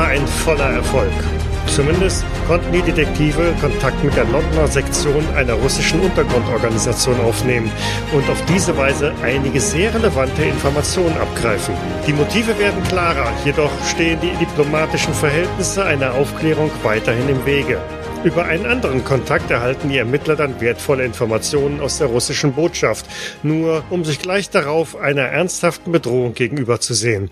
War ein voller Erfolg. Zumindest konnten die Detektive Kontakt mit der Londoner Sektion einer russischen Untergrundorganisation aufnehmen und auf diese Weise einige sehr relevante Informationen abgreifen. Die Motive werden klarer, jedoch stehen die diplomatischen Verhältnisse einer Aufklärung weiterhin im Wege. Über einen anderen Kontakt erhalten die Ermittler dann wertvolle Informationen aus der russischen Botschaft, nur um sich gleich darauf einer ernsthaften Bedrohung gegenüberzusehen.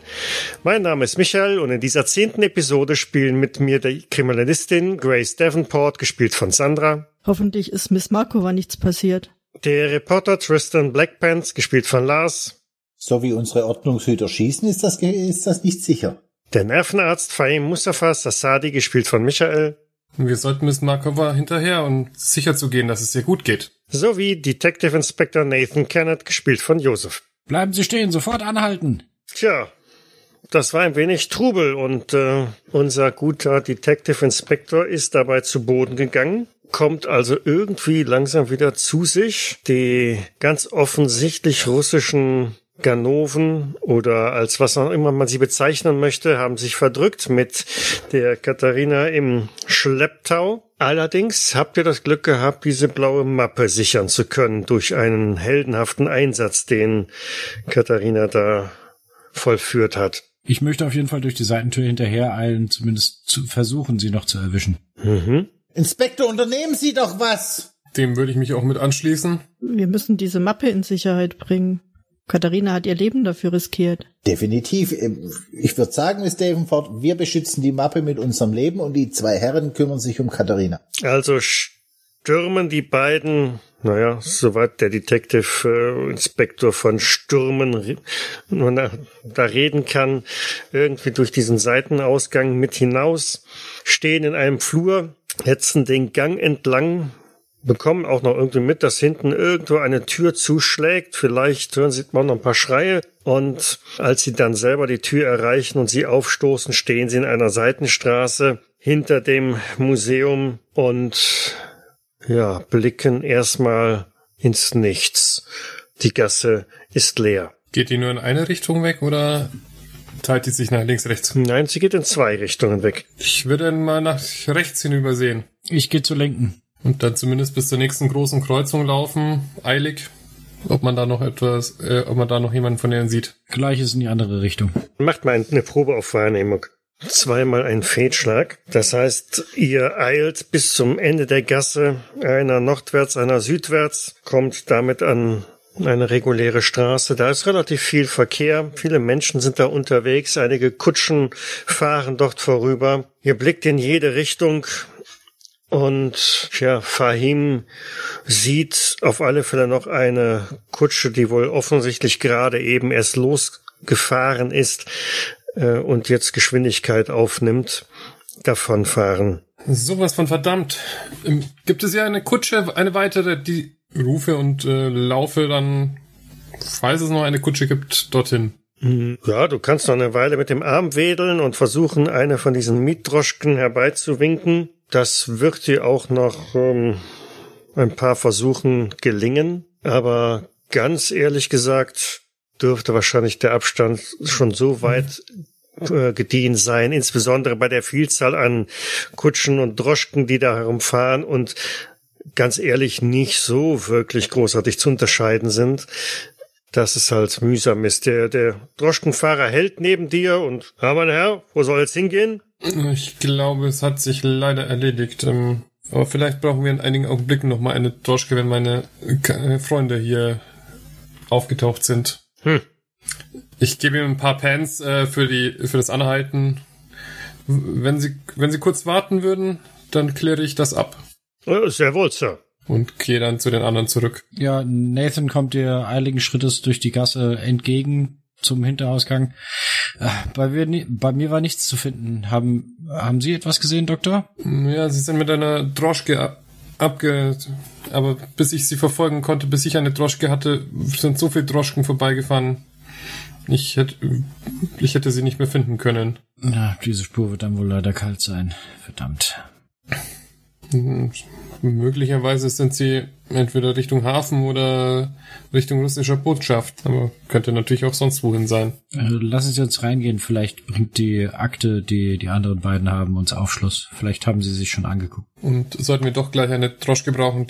Mein Name ist Michael und in dieser zehnten Episode spielen mit mir die Kriminalistin Grace Davenport, gespielt von Sandra. Hoffentlich ist Miss Markova nichts passiert. Der Reporter Tristan Blackpants, gespielt von Lars. So wie unsere Ordnungshüter schießen, ist das, ist das nicht sicher. Der Nervenarzt Fahim Mustafa Sassadi, gespielt von Michael. Wir sollten Miss Markova hinterher, um sicher zu gehen, dass es ihr gut geht. Sowie Detective Inspector Nathan Kennett, gespielt von Joseph. Bleiben Sie stehen, sofort anhalten. Tja, das war ein wenig Trubel und äh, unser guter Detective Inspector ist dabei zu Boden gegangen, kommt also irgendwie langsam wieder zu sich. Die ganz offensichtlich russischen Ganoven oder als was auch immer man sie bezeichnen möchte, haben sich verdrückt mit der Katharina im Schlepptau. Allerdings habt ihr das Glück gehabt, diese blaue Mappe sichern zu können durch einen heldenhaften Einsatz, den Katharina da vollführt hat. Ich möchte auf jeden Fall durch die Seitentür hinterher eilen, zumindest zu versuchen, sie noch zu erwischen. Mhm. Inspektor, unternehmen Sie doch was! Dem würde ich mich auch mit anschließen. Wir müssen diese Mappe in Sicherheit bringen. Katharina hat ihr Leben dafür riskiert. Definitiv. Ich würde sagen, Miss Davenport, wir beschützen die Mappe mit unserem Leben und die zwei Herren kümmern sich um Katharina. Also stürmen die beiden, naja, soweit der Detective äh, Inspektor von Stürmen man da reden kann, irgendwie durch diesen Seitenausgang mit hinaus, stehen in einem Flur, hetzen den Gang entlang, bekommen auch noch irgendwie mit, dass hinten irgendwo eine Tür zuschlägt. Vielleicht hören sie auch noch ein paar Schreie. Und als sie dann selber die Tür erreichen und sie aufstoßen, stehen sie in einer Seitenstraße hinter dem Museum und ja, blicken erstmal ins Nichts. Die Gasse ist leer. Geht die nur in eine Richtung weg oder teilt die sich nach links, rechts? Nein, sie geht in zwei Richtungen weg. Ich würde mal nach rechts hinübersehen. Ich gehe zu lenken. Und dann zumindest bis zur nächsten großen Kreuzung laufen, eilig. Ob man da noch etwas, äh, ob man da noch jemanden von denen sieht. Gleiches in die andere Richtung. Macht mal eine Probe auf Wahrnehmung. Zweimal ein Fehlschlag. Das heißt, ihr eilt bis zum Ende der Gasse, einer nordwärts, einer südwärts, kommt damit an eine reguläre Straße. Da ist relativ viel Verkehr. Viele Menschen sind da unterwegs. Einige Kutschen fahren dort vorüber. Ihr blickt in jede Richtung. Und ja, Fahim sieht auf alle Fälle noch eine Kutsche, die wohl offensichtlich gerade eben erst losgefahren ist äh, und jetzt Geschwindigkeit aufnimmt, davonfahren. Sowas von verdammt. Ähm, gibt es ja eine Kutsche, eine weitere, die rufe und äh, laufe dann, falls es noch eine Kutsche gibt, dorthin. Ja, du kannst noch eine Weile mit dem Arm wedeln und versuchen, eine von diesen Mietdroschken herbeizuwinken. Das wird dir auch noch ähm, ein paar Versuchen gelingen, aber ganz ehrlich gesagt dürfte wahrscheinlich der Abstand schon so weit äh, gediehen sein, insbesondere bei der Vielzahl an Kutschen und Droschken, die da herumfahren und ganz ehrlich nicht so wirklich großartig zu unterscheiden sind, dass es halt mühsam ist. Der, der Droschkenfahrer hält neben dir und, ja, mein Herr, wo soll jetzt hingehen? Ich glaube, es hat sich leider erledigt. Ähm, aber vielleicht brauchen wir in einigen Augenblicken noch mal eine Droschke, wenn meine äh, Freunde hier aufgetaucht sind. Hm. Ich gebe ihm ein paar Pants äh, für die für das Anhalten. Wenn Sie wenn Sie kurz warten würden, dann kläre ich das ab. Ja, sehr wohl, Sir. Und gehe dann zu den anderen zurück. Ja, Nathan kommt dir eiligen Schrittes durch die Gasse entgegen zum Hinterausgang. Äh, bei, mir, bei mir war nichts zu finden. Haben, haben Sie etwas gesehen, Doktor? Ja, Sie sind mit einer Droschke ab, abge... Aber bis ich sie verfolgen konnte, bis ich eine Droschke hatte, sind so viele Droschken vorbeigefahren. Ich hätte, ich hätte sie nicht mehr finden können. Na, diese Spur wird dann wohl leider kalt sein. Verdammt. Hm, Möglicherweise sind sie entweder Richtung Hafen oder Richtung russischer Botschaft. Aber könnte natürlich auch sonst wohin sein. Äh, lassen Sie uns reingehen. Vielleicht bringt die Akte, die die anderen beiden haben, uns Aufschluss. Vielleicht haben sie sich schon angeguckt. Und sollten wir doch gleich eine Droschke brauchen,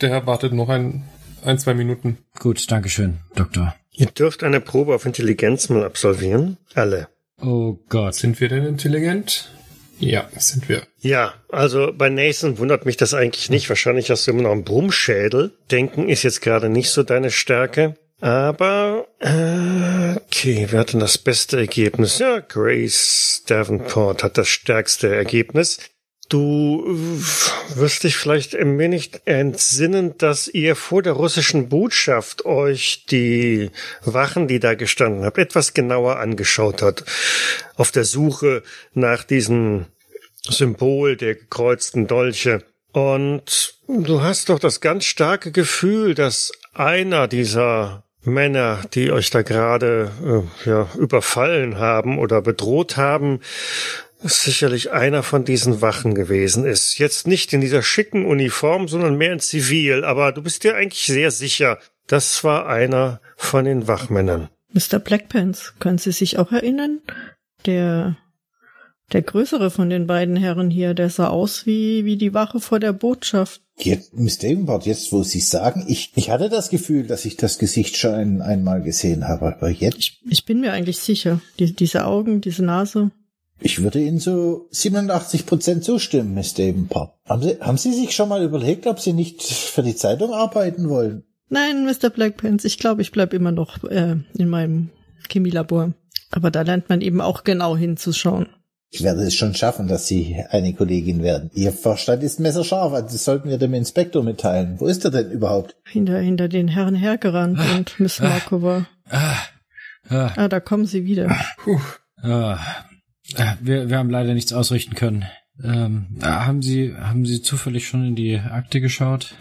der Herr wartet noch ein, ein, zwei Minuten. Gut, Dankeschön, Doktor. Ihr dürft eine Probe auf Intelligenz mal absolvieren. Alle. Oh Gott. Sind wir denn intelligent? Ja, sind wir. Ja, also bei Nathan wundert mich das eigentlich nicht. Wahrscheinlich hast du immer noch einen Brummschädel. Denken ist jetzt gerade nicht so deine Stärke. Aber, äh, okay, wer hat denn das beste Ergebnis? Ja, Grace Davenport hat das stärkste Ergebnis. Du wirst dich vielleicht ein wenig entsinnen, dass ihr vor der russischen Botschaft euch die Wachen, die da gestanden habt, etwas genauer angeschaut hat. Auf der Suche nach diesem Symbol der gekreuzten Dolche. Und du hast doch das ganz starke Gefühl, dass einer dieser Männer, die euch da gerade äh, ja, überfallen haben oder bedroht haben, sicherlich einer von diesen Wachen gewesen ist. Jetzt nicht in dieser schicken Uniform, sondern mehr in Zivil, aber du bist dir eigentlich sehr sicher, das war einer von den Wachmännern. Mr. Blackpants, können Sie sich auch erinnern? Der, der größere von den beiden Herren hier, der sah aus wie, wie die Wache vor der Botschaft. Jetzt, Miss Davenport, jetzt wo Sie sagen, ich, ich hatte das Gefühl, dass ich das Gesicht schon ein, einmal gesehen habe, aber jetzt? Ich, ich bin mir eigentlich sicher. Die, diese Augen, diese Nase. Ich würde Ihnen so 87 Prozent zustimmen, Miss Davenport. Haben Sie, haben Sie sich schon mal überlegt, ob Sie nicht für die Zeitung arbeiten wollen? Nein, Mr. Blackpants, ich glaube, ich bleib immer noch äh, in meinem Chemielabor. Aber da lernt man eben auch genau hinzuschauen. Ich werde es schon schaffen, dass Sie eine Kollegin werden. Ihr Verstand ist messerscharf, also das sollten wir dem Inspektor mitteilen. Wo ist er denn überhaupt? Hinter, hinter den Herren hergerannt und Miss Markova. Ah, ah, Ah, da kommen sie wieder. ah. Äh, Wir, wir haben leider nichts ausrichten können. Ähm, äh, haben Sie haben Sie zufällig schon in die Akte geschaut?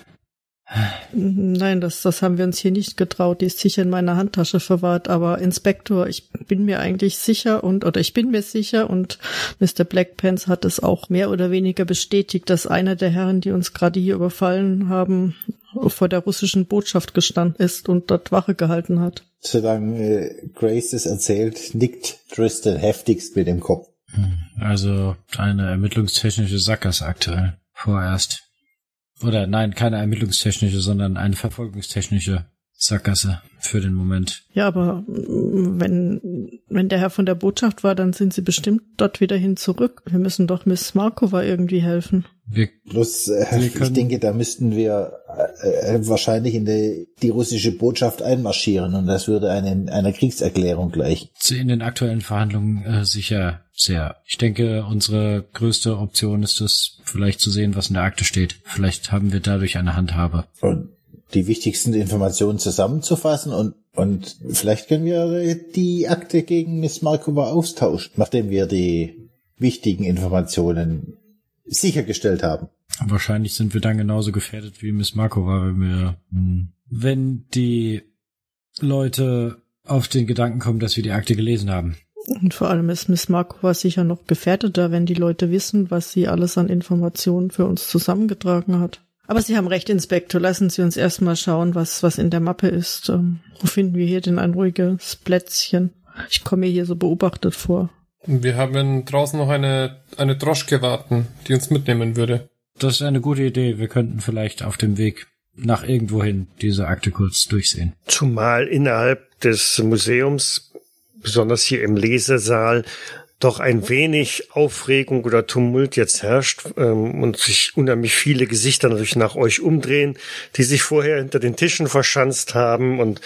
Nein, das, das haben wir uns hier nicht getraut. Die ist sicher in meiner Handtasche verwahrt. Aber Inspektor, ich bin mir eigentlich sicher und, oder ich bin mir sicher und Mr. Blackpants hat es auch mehr oder weniger bestätigt, dass einer der Herren, die uns gerade hier überfallen haben, vor der russischen Botschaft gestanden ist und dort Wache gehalten hat. Solange äh, Grace es erzählt, nickt Tristan heftigst mit dem Kopf. Also eine ermittlungstechnische Sackgasse aktuell. Vorerst. Oder nein, keine ermittlungstechnische, sondern eine verfolgungstechnische Sackgasse für den Moment. Ja, aber mm, wenn, wenn der Herr von der Botschaft war, dann sind sie bestimmt dort wieder hin zurück. Wir müssen doch Miss Markova irgendwie helfen. Wir, Bloß, äh, Wir ich können- denke, da müssten wir äh, äh, wahrscheinlich in die, die russische Botschaft einmarschieren und das würde eine, einer Kriegserklärung gleichen. in den aktuellen Verhandlungen äh, sicher sehr. Ich denke, unsere größte Option ist es, vielleicht zu sehen, was in der Akte steht. Vielleicht haben wir dadurch eine Handhabe. Und die wichtigsten Informationen zusammenzufassen und, und vielleicht können wir die Akte gegen Miss Markova austauschen, nachdem wir die wichtigen Informationen sichergestellt haben. Wahrscheinlich sind wir dann genauso gefährdet wie Miss Markova, wenn wir, hm, wenn die Leute auf den Gedanken kommen, dass wir die Akte gelesen haben. Und vor allem ist Miss Markova sicher noch gefährdeter, wenn die Leute wissen, was sie alles an Informationen für uns zusammengetragen hat. Aber Sie haben recht, Inspektor. Lassen Sie uns erstmal schauen, was, was in der Mappe ist. Ähm, wo finden wir hier denn ein ruhiges Plätzchen? Ich komme mir hier so beobachtet vor. Wir haben draußen noch eine, eine Droschke warten, die uns mitnehmen würde. Das ist eine gute Idee. Wir könnten vielleicht auf dem Weg nach irgendwohin diese Akte kurz durchsehen. Zumal innerhalb des Museums, besonders hier im Lesesaal, doch ein wenig Aufregung oder Tumult jetzt herrscht ähm, und sich unheimlich viele Gesichter natürlich nach euch umdrehen, die sich vorher hinter den Tischen verschanzt haben und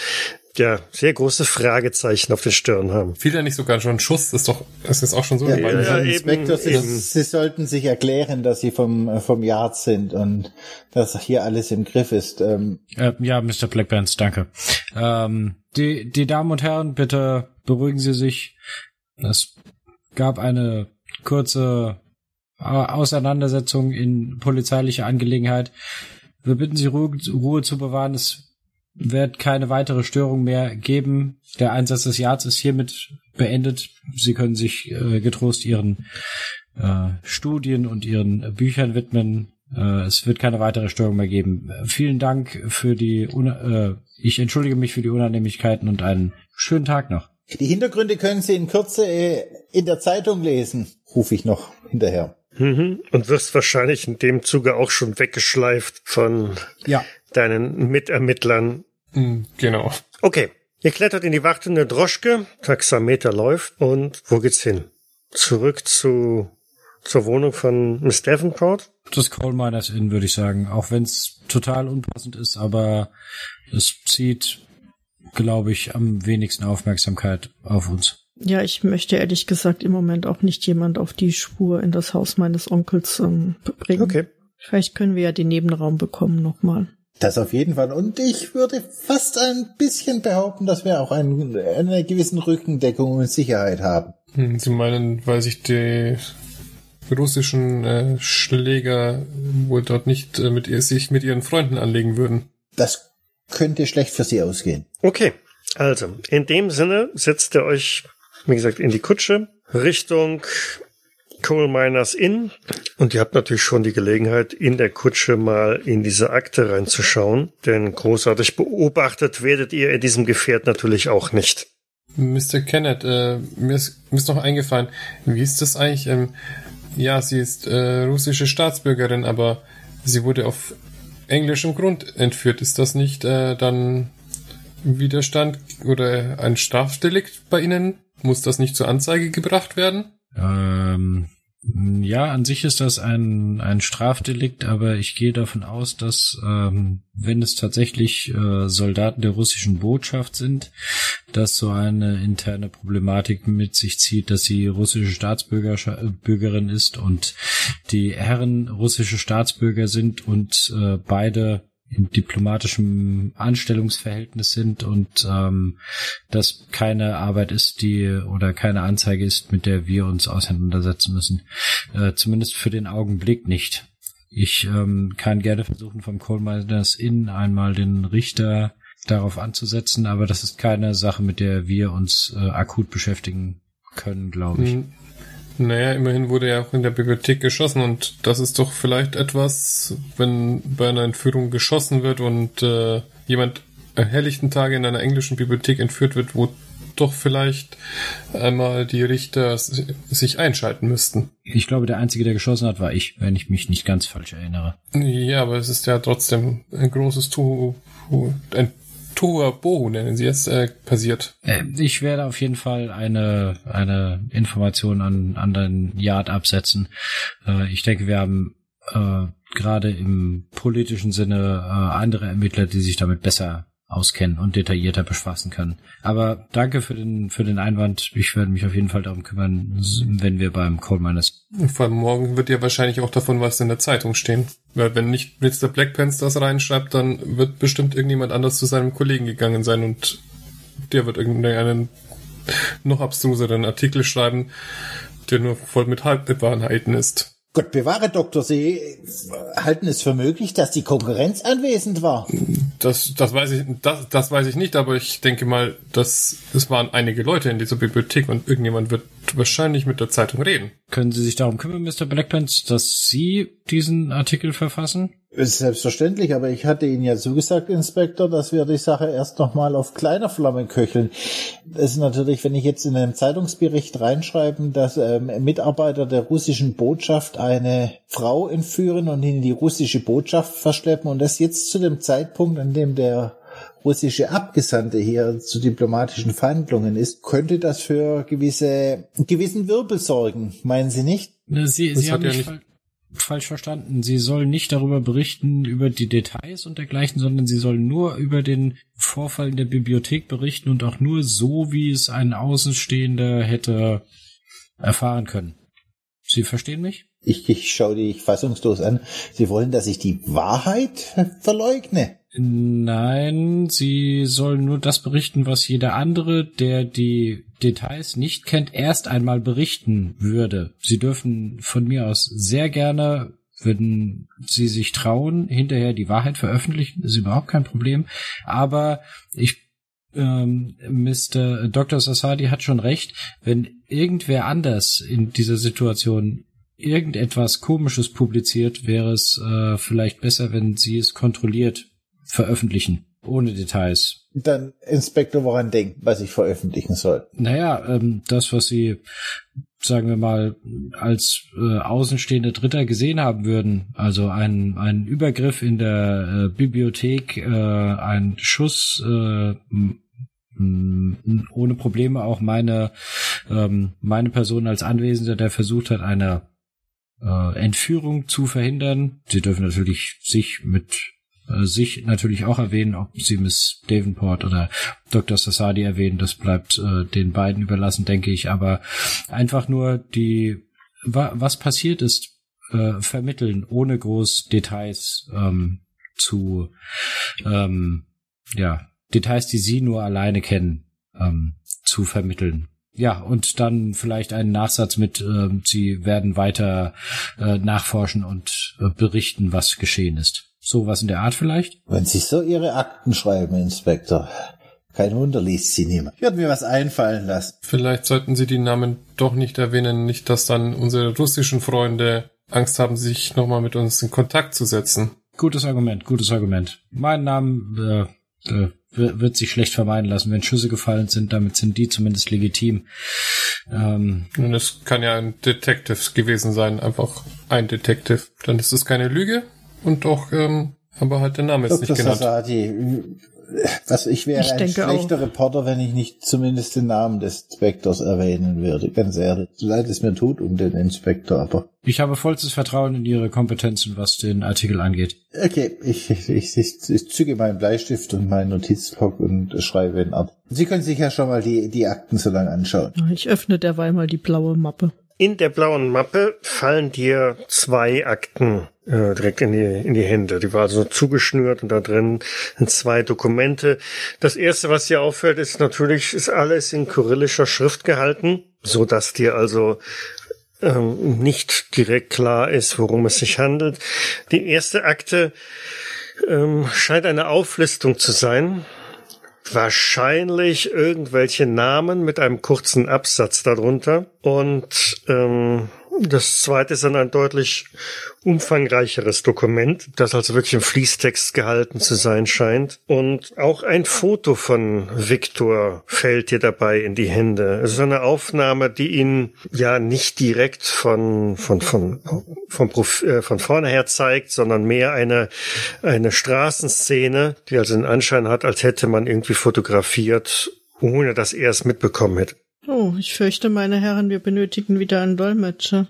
ja, sehr große Fragezeichen auf den Stirn haben. Fiel ja nicht sogar schon ein Schuss, das ist doch, es ist auch schon so Ja, ja, eben, Inspektor, Sie, eben. Sie sollten sich erklären, dass Sie vom, äh, vom Yard sind und dass hier alles im Griff ist. Ähm, Äh, ja, Mr. Blackburns, danke. Ähm, die, die Damen und Herren, bitte beruhigen Sie sich. Es gab eine kurze äh, Auseinandersetzung in polizeilicher Angelegenheit. Wir bitten Sie, Ruhe, Ruhe zu bewahren. Es wird keine weitere Störung mehr geben. Der Einsatz des Yards ist hiermit beendet. Sie können sich äh, getrost Ihren äh, Studien und Ihren Büchern widmen. Äh, es wird keine weitere Störung mehr geben. Vielen Dank für die, äh, ich entschuldige mich für die Unannehmlichkeiten und einen schönen Tag noch. Die Hintergründe können Sie in Kürze äh, in der Zeitung lesen, rufe ich noch hinterher. Mhm. Und wirst wahrscheinlich in dem Zuge auch schon weggeschleift von ja. deinen Mitermittlern. Mhm, genau. Okay. Ihr klettert in die wartende Droschke, Taxameter läuft und wo geht's hin? Zurück zu zur Wohnung von Miss Davenport? Das Coal Miners Inn, würde ich sagen. Auch wenn es total unpassend ist, aber es zieht, glaube ich, am wenigsten Aufmerksamkeit auf uns. Ja, ich möchte ehrlich gesagt im Moment auch nicht jemand auf die Spur in das Haus meines Onkels ähm, bringen. Okay. Vielleicht können wir ja den Nebenraum bekommen nochmal. Das auf jeden Fall. Und ich würde fast ein bisschen behaupten, dass wir auch einen, eine gewissen Rückendeckung und Sicherheit haben. Hm, Sie meinen, weil sich die russischen äh, Schläger wohl dort nicht äh, mit ihr, sich mit ihren Freunden anlegen würden. Das könnte schlecht für sie ausgehen. Okay. Also, in dem Sinne setzt ihr euch, wie gesagt, in die Kutsche Richtung Coal Miners Inn. Und ihr habt natürlich schon die Gelegenheit, in der Kutsche mal in diese Akte reinzuschauen. Denn großartig beobachtet werdet ihr in diesem Gefährt natürlich auch nicht. Mr. Kenneth, äh, mir, ist, mir ist noch eingefallen, wie ist das eigentlich? Ähm, ja, sie ist äh, russische Staatsbürgerin, aber sie wurde auf englischem Grund entführt. Ist das nicht äh, dann Widerstand oder ein Strafdelikt bei Ihnen? Muss das nicht zur Anzeige gebracht werden? Ähm, ja, an sich ist das ein, ein Strafdelikt, aber ich gehe davon aus, dass ähm, wenn es tatsächlich äh, Soldaten der russischen Botschaft sind, dass so eine interne Problematik mit sich zieht, dass sie russische Staatsbürgerin ist und die Herren russische Staatsbürger sind und äh, beide in diplomatischem Anstellungsverhältnis sind und ähm, das keine Arbeit ist, die oder keine Anzeige ist, mit der wir uns auseinandersetzen müssen. Äh, zumindest für den Augenblick nicht. Ich ähm, kann gerne versuchen, vom Coal Miners Inn einmal den Richter darauf anzusetzen, aber das ist keine Sache, mit der wir uns äh, akut beschäftigen können, glaube ich. Naja, immerhin wurde er auch in der Bibliothek geschossen und das ist doch vielleicht etwas, wenn bei einer Entführung geschossen wird und äh, jemand helllichten Tage in einer englischen Bibliothek entführt wird, wo doch vielleicht einmal die Richter sich einschalten müssten. Ich glaube, der Einzige, der geschossen hat, war ich, wenn ich mich nicht ganz falsch erinnere. Ja, aber es ist ja trotzdem ein großes Tuhu, ein Tohuwabohu nennen Sie es, äh, passiert? Äh, ich werde auf jeden Fall eine, eine Information an, an den Yard absetzen. Äh, ich denke, wir haben äh, gerade im politischen Sinne äh, andere Ermittler, die sich damit besser auskennen und detaillierter befassen können. Aber danke für den, für den Einwand. Ich werde mich auf jeden Fall darum kümmern, wenn wir beim Coal Miners. Vor allem morgen wird ja wahrscheinlich auch davon was in der Zeitung stehen. Weil wenn nicht Mr. Blackpants das reinschreibt, dann wird bestimmt irgendjemand anders zu seinem Kollegen gegangen sein und der wird irgendeinen noch abstruseren Artikel schreiben, der nur voll mit Halbwahrheiten ist. Gott bewahre, Doktor, Sie halten es für möglich, dass die Konkurrenz anwesend war. Das, das weiß ich, das, das weiß ich nicht, aber ich denke mal, dass es waren einige Leute in dieser Bibliothek und irgendjemand wird wahrscheinlich mit der Zeitung reden. Können Sie sich darum kümmern, Mr. Blackpants, dass Sie diesen Artikel verfassen? Ist selbstverständlich, aber ich hatte Ihnen ja zugesagt, Inspektor, dass wir die Sache erst nochmal auf kleiner Flamme köcheln. Das ist natürlich, wenn ich jetzt in einem Zeitungsbericht reinschreiben, dass ähm, Mitarbeiter der russischen Botschaft eine Frau entführen und in die russische Botschaft verschleppen und das jetzt zu dem Zeitpunkt, an dem der russische Abgesandte hier zu diplomatischen Verhandlungen ist, könnte das für gewisse, gewissen Wirbel sorgen, meinen Sie nicht? Sie, Sie haben ja nicht falsch verstanden. Sie soll nicht darüber berichten, über die Details und dergleichen, sondern sie soll nur über den Vorfall in der Bibliothek berichten und auch nur so, wie es ein Außenstehender hätte erfahren können. Sie verstehen mich? Ich, ich schaue dich fassungslos an. Sie wollen, dass ich die Wahrheit verleugne? Nein, sie soll nur das berichten, was jeder andere, der die Details nicht kennt, erst einmal berichten würde. Sie dürfen von mir aus sehr gerne, wenn sie sich trauen, hinterher die Wahrheit veröffentlichen, ist überhaupt kein Problem. Aber ich ähm, Mr. Dr. Sassadi hat schon recht, wenn irgendwer anders in dieser Situation irgendetwas Komisches publiziert, wäre es äh, vielleicht besser, wenn Sie es kontrolliert veröffentlichen, ohne Details. Dann Inspektor woran denken, was ich veröffentlichen soll. Naja, ähm, das, was Sie, sagen wir mal, als äh, außenstehende Dritter gesehen haben würden, also ein, ein Übergriff in der äh, Bibliothek, äh, ein Schuss, äh, ohne Probleme auch meine ähm, meine Person als Anwesender, der versucht hat, eine äh, Entführung zu verhindern. Sie dürfen natürlich sich mit sich natürlich auch erwähnen, ob sie Miss Davenport oder Dr. Sassadi erwähnen, das bleibt äh, den beiden überlassen, denke ich. Aber einfach nur die, wa was passiert ist, äh, vermitteln, ohne groß Details ähm, zu, ähm, ja, Details, die Sie nur alleine kennen, ähm, zu vermitteln. Ja, und dann vielleicht einen Nachsatz mit, äh, Sie werden weiter äh, nachforschen und äh, berichten, was geschehen ist. Sowas in der Art vielleicht? Wenn Sie so Ihre Akten schreiben, Inspektor. Kein Wunder liest sie niemand. Ich werde mir was einfallen lassen. Vielleicht sollten Sie die Namen doch nicht erwähnen, nicht, dass dann unsere russischen Freunde Angst haben, sich nochmal mit uns in Kontakt zu setzen. Gutes Argument, gutes Argument. Mein Name äh, äh, wird sich schlecht vermeiden lassen. Wenn Schüsse gefallen sind, damit sind die zumindest legitim. Ähm, Und es kann ja ein Detective gewesen sein, einfach ein Detective. Dann ist es keine Lüge und doch, ähm, aber halt der Name ist Dr. nicht genannt. Sasadi, was ich wäre ich ein schlechter auch. Reporter, wenn ich nicht zumindest den Namen des Inspektors erwähnen würde. Ganz ehrlich. So leid es mir tut um den Inspektor, aber. Ich habe vollstes Vertrauen in Ihre Kompetenzen, was den Artikel angeht. Okay, ich, ich, ich, ich züge meinen Bleistift und meinen Notizblock und schreibe ihn ab. Sie können sich ja schon mal die, die Akten so lange anschauen. Ich öffne derweil mal die blaue Mappe. In der blauen Mappe fallen dir zwei Akten äh, direkt in die, in die Hände. Die war also zugeschnürt und da drin sind zwei Dokumente. Das erste, was dir auffällt, ist natürlich, ist alles in kyrillischer Schrift gehalten, so dass dir also ähm, nicht direkt klar ist, worum es sich handelt. Die erste Akte ähm, scheint eine Auflistung zu sein wahrscheinlich irgendwelche Namen mit einem kurzen Absatz darunter. Und ähm, das zweite ist dann ein deutlich umfangreicheres Dokument, das also wirklich im Fließtext gehalten zu sein scheint. Und auch ein Foto von Viktor fällt dir dabei in die Hände. Es ist eine Aufnahme, die ihn ja nicht direkt von, von, von, von, äh, von vorne her zeigt, sondern mehr eine, eine Straßenszene, die also den Anschein hat, als hätte man irgendwie fotografiert, ohne dass er es mitbekommen hätte. Oh, ich fürchte, meine Herren, wir benötigen wieder einen Dolmetscher.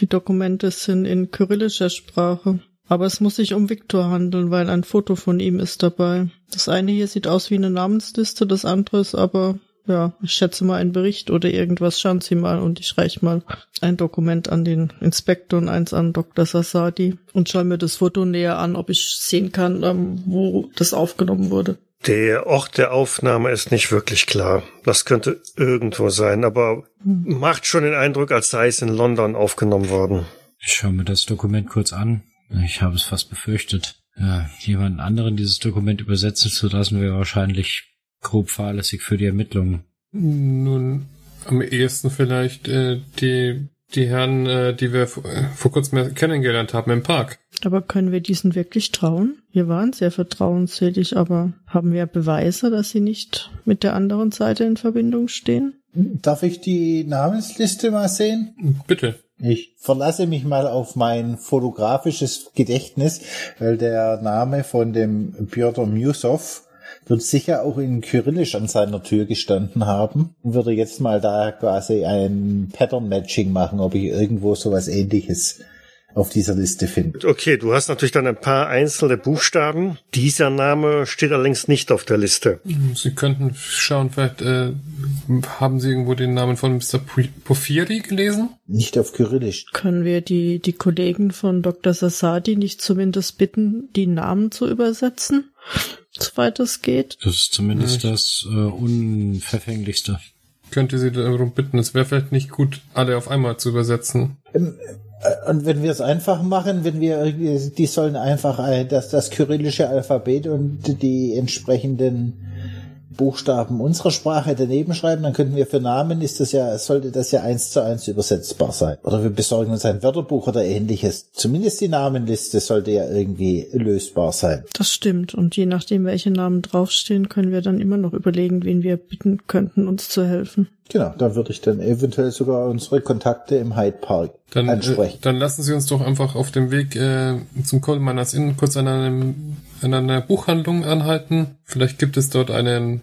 Die Dokumente sind in kyrillischer Sprache. Aber es muss sich um Viktor handeln, weil ein Foto von ihm ist dabei. Das eine hier sieht aus wie eine Namensliste, das andere ist aber, ja, ich schätze mal ein Bericht oder irgendwas. Schauen Sie mal und ich reiche mal ein Dokument an den Inspektor und eins an Dr. Sassadi und schaue mir das Foto näher an, ob ich sehen kann, ähm, wo das aufgenommen wurde. Der Ort der Aufnahme ist nicht wirklich klar. Das könnte irgendwo sein, aber macht schon den Eindruck, als sei es in London aufgenommen worden. Ich schaue mir das Dokument kurz an. Ich habe es fast befürchtet. Ja, jemanden anderen dieses Dokument übersetzen zu lassen, wäre wahrscheinlich grob fahrlässig für die Ermittlungen. Nun, am ehesten vielleicht äh, die, die Herren, äh, die wir vor, äh, kurzem kennengelernt haben im Park. Aber können wir diesen wirklich trauen? Wir waren sehr vertrauensselig, aber haben wir Beweise, dass sie nicht mit der anderen Seite in Verbindung stehen? Darf ich die Namensliste mal sehen? Bitte. Ich verlasse mich mal auf mein fotografisches Gedächtnis, weil der Name von dem Piotr Musow wird sicher auch in Kyrillisch an seiner Tür gestanden haben und würde jetzt mal da quasi ein Pattern Matching machen, ob ich irgendwo sowas ähnliches auf dieser Liste finden. Okay, du hast natürlich dann ein paar einzelne Buchstaben. Dieser Name steht allerdings nicht auf der Liste. Sie könnten schauen, vielleicht äh, haben Sie irgendwo den Namen von Mr. Porphyri gelesen? Nicht auf Kyrillisch. Können wir die, die Kollegen von Dr. Sassadi nicht zumindest bitten, die Namen zu übersetzen? Soweit es geht. Das ist zumindest ja. das äh, Unverfänglichste. Könnte sie darum bitten, es wäre vielleicht nicht gut, alle auf einmal zu übersetzen. Ähm, äh, und wenn wir es einfach machen, wenn wir, die sollen einfach das, das kyrillische Alphabet und die entsprechenden Buchstaben unserer Sprache daneben schreiben, dann könnten wir für Namen ist das ja, sollte das ja eins zu eins übersetzbar sein. Oder wir besorgen uns ein Wörterbuch oder ähnliches. Zumindest die Namenliste sollte ja irgendwie lösbar sein. Das stimmt. Und je nachdem, welche Namen draufstehen, können wir dann immer noch überlegen, wen wir bitten könnten, uns zu helfen. Genau, da würde ich dann eventuell sogar unsere Kontakte im Hyde Park Dann, äh, ansprechen. dann lassen Sie uns doch einfach auf dem Weg äh, zum Coal Miners Inn kurz an, einem, an einer Buchhandlung anhalten. Vielleicht gibt es dort einen,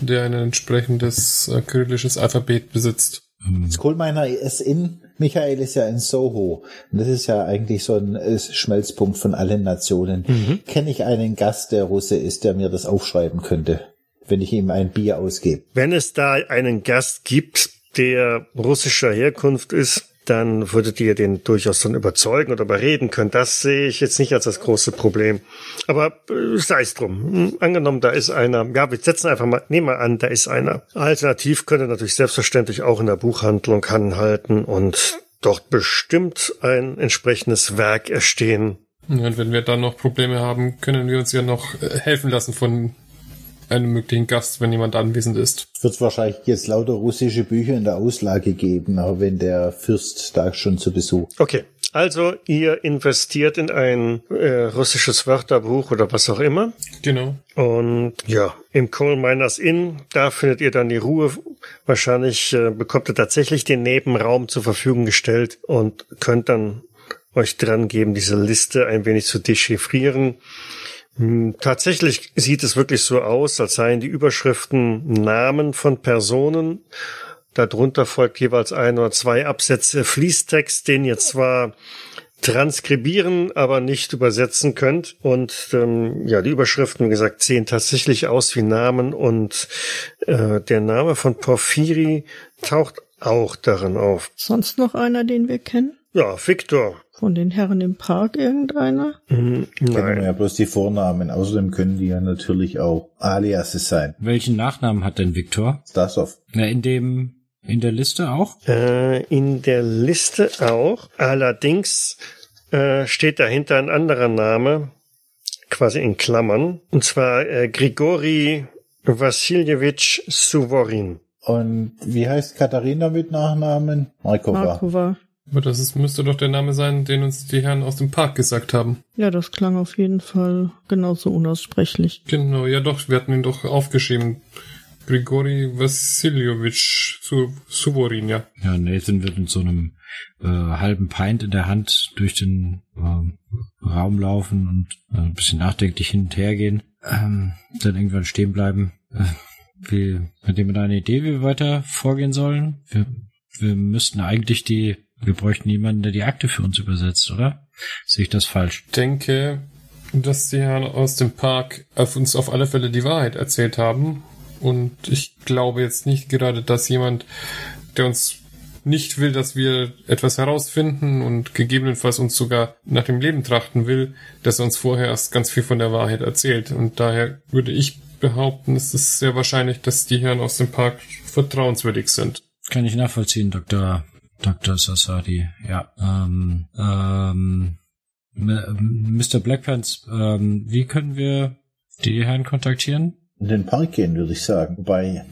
der ein entsprechendes äh, kyrillisches Alphabet besitzt. Das Kohlmeiner ist in, Michael ist ja in Soho. Und das ist ja eigentlich so ein äh, Schmelzpunkt von allen Nationen. Kenne ich einen Gast, der Russe ist, der mir das aufschreiben könnte, wenn ich ihm ein Bier ausgebe. Wenn es da einen Gast gibt, der russischer Herkunft ist, dann würdet ihr den durchaus dann überzeugen oder überreden können. Das sehe ich jetzt nicht als das große Problem. Aber äh, sei es drum. Hm, Angenommen, da ist einer. Ja, wir setzen einfach mal, nehmen wir an, da ist einer. Alternativ könnt ihr natürlich selbstverständlich auch in der Buchhandlung anhalten und dort bestimmt ein entsprechendes Werk erstehen. Und wenn wir dann noch Probleme haben, können wir uns ja noch äh, helfen lassen von einem möglichen Gast, wenn jemand anwesend ist. Es wird wahrscheinlich jetzt lauter russische Bücher in der Auslage geben, aber wenn der Fürst da schon zu Besuch. Okay. Also ihr investiert in ein äh, russisches Wörterbuch oder was auch immer. Genau. Und ja, im Coal Miners Inn, da findet ihr dann die Ruhe. Wahrscheinlich äh, bekommt ihr tatsächlich den Nebenraum zur Verfügung gestellt und könnt dann euch dran geben, diese Liste ein wenig zu dechiffrieren. Hm, Tatsächlich sieht es wirklich so aus, als seien die Überschriften Namen von Personen. Darunter folgt jeweils ein oder zwei Absätze Fließtext, den ihr zwar transkribieren, aber nicht übersetzen könnt. Und ähm, ja, die Überschriften, wie gesagt, sehen tatsächlich aus wie Namen und äh, der Name von Porphyri taucht auch darin auf. Sonst noch einer, den wir kennen? Ja, Victor. Von den Herren im Park irgendeiner? Hm, Kennen wir nein. ja bloß die Vornamen. Außerdem können die ja natürlich auch Aliases sein. Welchen Nachnamen hat denn Viktor? Stasov. Na, in dem, in der Liste auch? Äh, in der Liste auch. Allerdings äh, steht dahinter ein anderer Name, quasi in Klammern, und zwar äh, Grigori Wassiljewitsch Suvorin. Und wie heißt Katharina mit Nachnamen? Markova. Markova. Aber das ist, müsste doch der Name sein, den uns die Herren aus dem Park gesagt haben. Ja, das klang auf jeden Fall genauso unaussprechlich. Genau, ja doch, wir hatten ihn doch aufgeschrieben. Grigori Vassiljewitsch Su Suvorin, ja. Ja, Nathan wird mit so einem äh, halben Pint in der Hand durch den ähm, Raum laufen und äh, ein bisschen nachdenklich hin und her gehen. Ähm, dann irgendwann stehen bleiben. Äh, wie, hat jemand eine Idee, wie wir weiter vorgehen sollen? Wir, wir müssten eigentlich die, wir bräuchten jemanden, der die Akte für uns übersetzt, oder? Sehe ich das falsch? Ich denke, dass die Herren aus dem Park auf uns auf alle Fälle die Wahrheit erzählt haben. Und ich glaube jetzt nicht gerade, dass jemand, der uns nicht will, dass wir etwas herausfinden und gegebenenfalls uns sogar nach dem Leben trachten will, dass er uns vorher erst ganz viel von der Wahrheit erzählt. Und daher würde ich behaupten, es ist sehr wahrscheinlich, dass die Herren aus dem Park vertrauenswürdig sind. Kann ich nachvollziehen, Dr. Dr. Sassadi. Ja. Ähm, ähm, Mr. Blackpants, ähm, wie können wir die Herren kontaktieren? In den Park gehen, würde ich sagen. Wobei,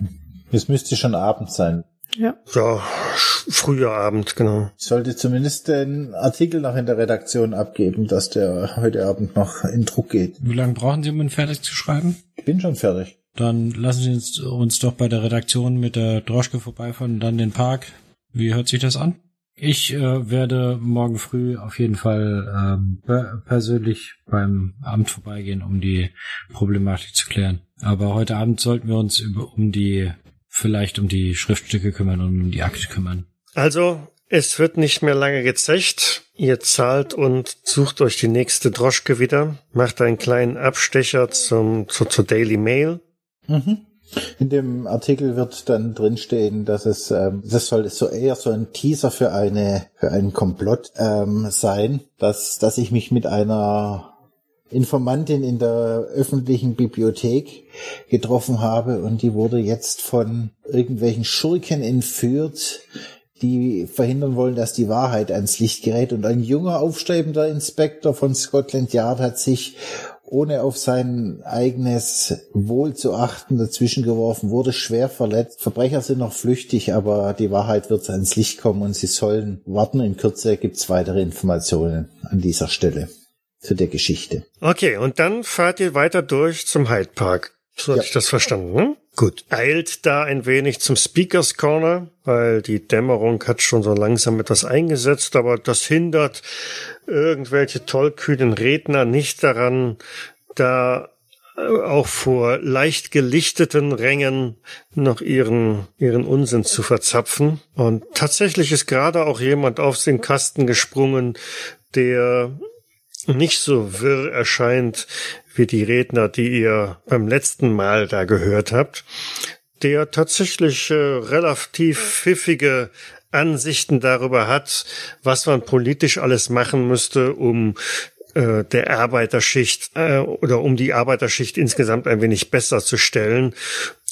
es müsste schon Abend sein. Ja, Ja, früher Abend, genau. Ich sollte zumindest den Artikel noch in der Redaktion abgeben, dass der heute Abend noch in Druck geht. Wie lange brauchen Sie, um ihn fertig zu schreiben? Ich bin schon fertig. Dann lassen Sie uns, uns doch bei der Redaktion mit der Droschke vorbeifahren und dann den Park. Wie hört sich das an? Ich äh, werde morgen früh auf jeden Fall ähm, per persönlich beim Amt vorbeigehen, um die Problematik zu klären. Aber heute Abend sollten wir uns über, um die, vielleicht um die Schriftstücke kümmern und um die Akte kümmern. Also, es wird nicht mehr lange gezecht. Ihr zahlt und sucht euch die nächste Droschke wieder, macht einen kleinen Abstecher zum, zu, zur Daily Mail. In dem Artikel wird dann drinstehen, dass es, ähm, das soll so eher so ein Teaser für eine, für einen Komplott ähm, sein, dass, dass ich mich mit einer Informantin in der öffentlichen Bibliothek getroffen habe und die wurde jetzt von irgendwelchen Schurken entführt, die verhindern wollen, dass die Wahrheit ans Licht gerät. Und ein junger, aufstrebender Inspektor von Scotland Yard hat sich ohne auf sein eigenes Wohl zu achten, dazwischen geworfen, wurde schwer verletzt. Verbrecher sind noch flüchtig, aber die Wahrheit wird ans Licht kommen und sie sollen warten. In Kürze gibt's weitere Informationen an dieser Stelle zu der Geschichte. Okay, und dann fahrt ihr weiter durch zum Hyde Park. So hatte Ja. ich das verstanden, ne? Gut. Eilt da ein wenig zum Speakers Corner, weil die Dämmerung hat schon so langsam etwas eingesetzt, aber das hindert irgendwelche tollkühnen Redner nicht daran, da auch vor leicht gelichteten Rängen noch ihren, ihren Unsinn zu verzapfen. Und tatsächlich ist gerade auch jemand auf den Kasten gesprungen, der nicht so wirr erscheint wie die Redner, die ihr beim letzten Mal da gehört habt, der tatsächlich äh, relativ pfiffige Ansichten darüber hat, was man politisch alles machen müsste, um äh, der Arbeiterschicht äh, oder um die Arbeiterschicht insgesamt ein wenig besser zu stellen.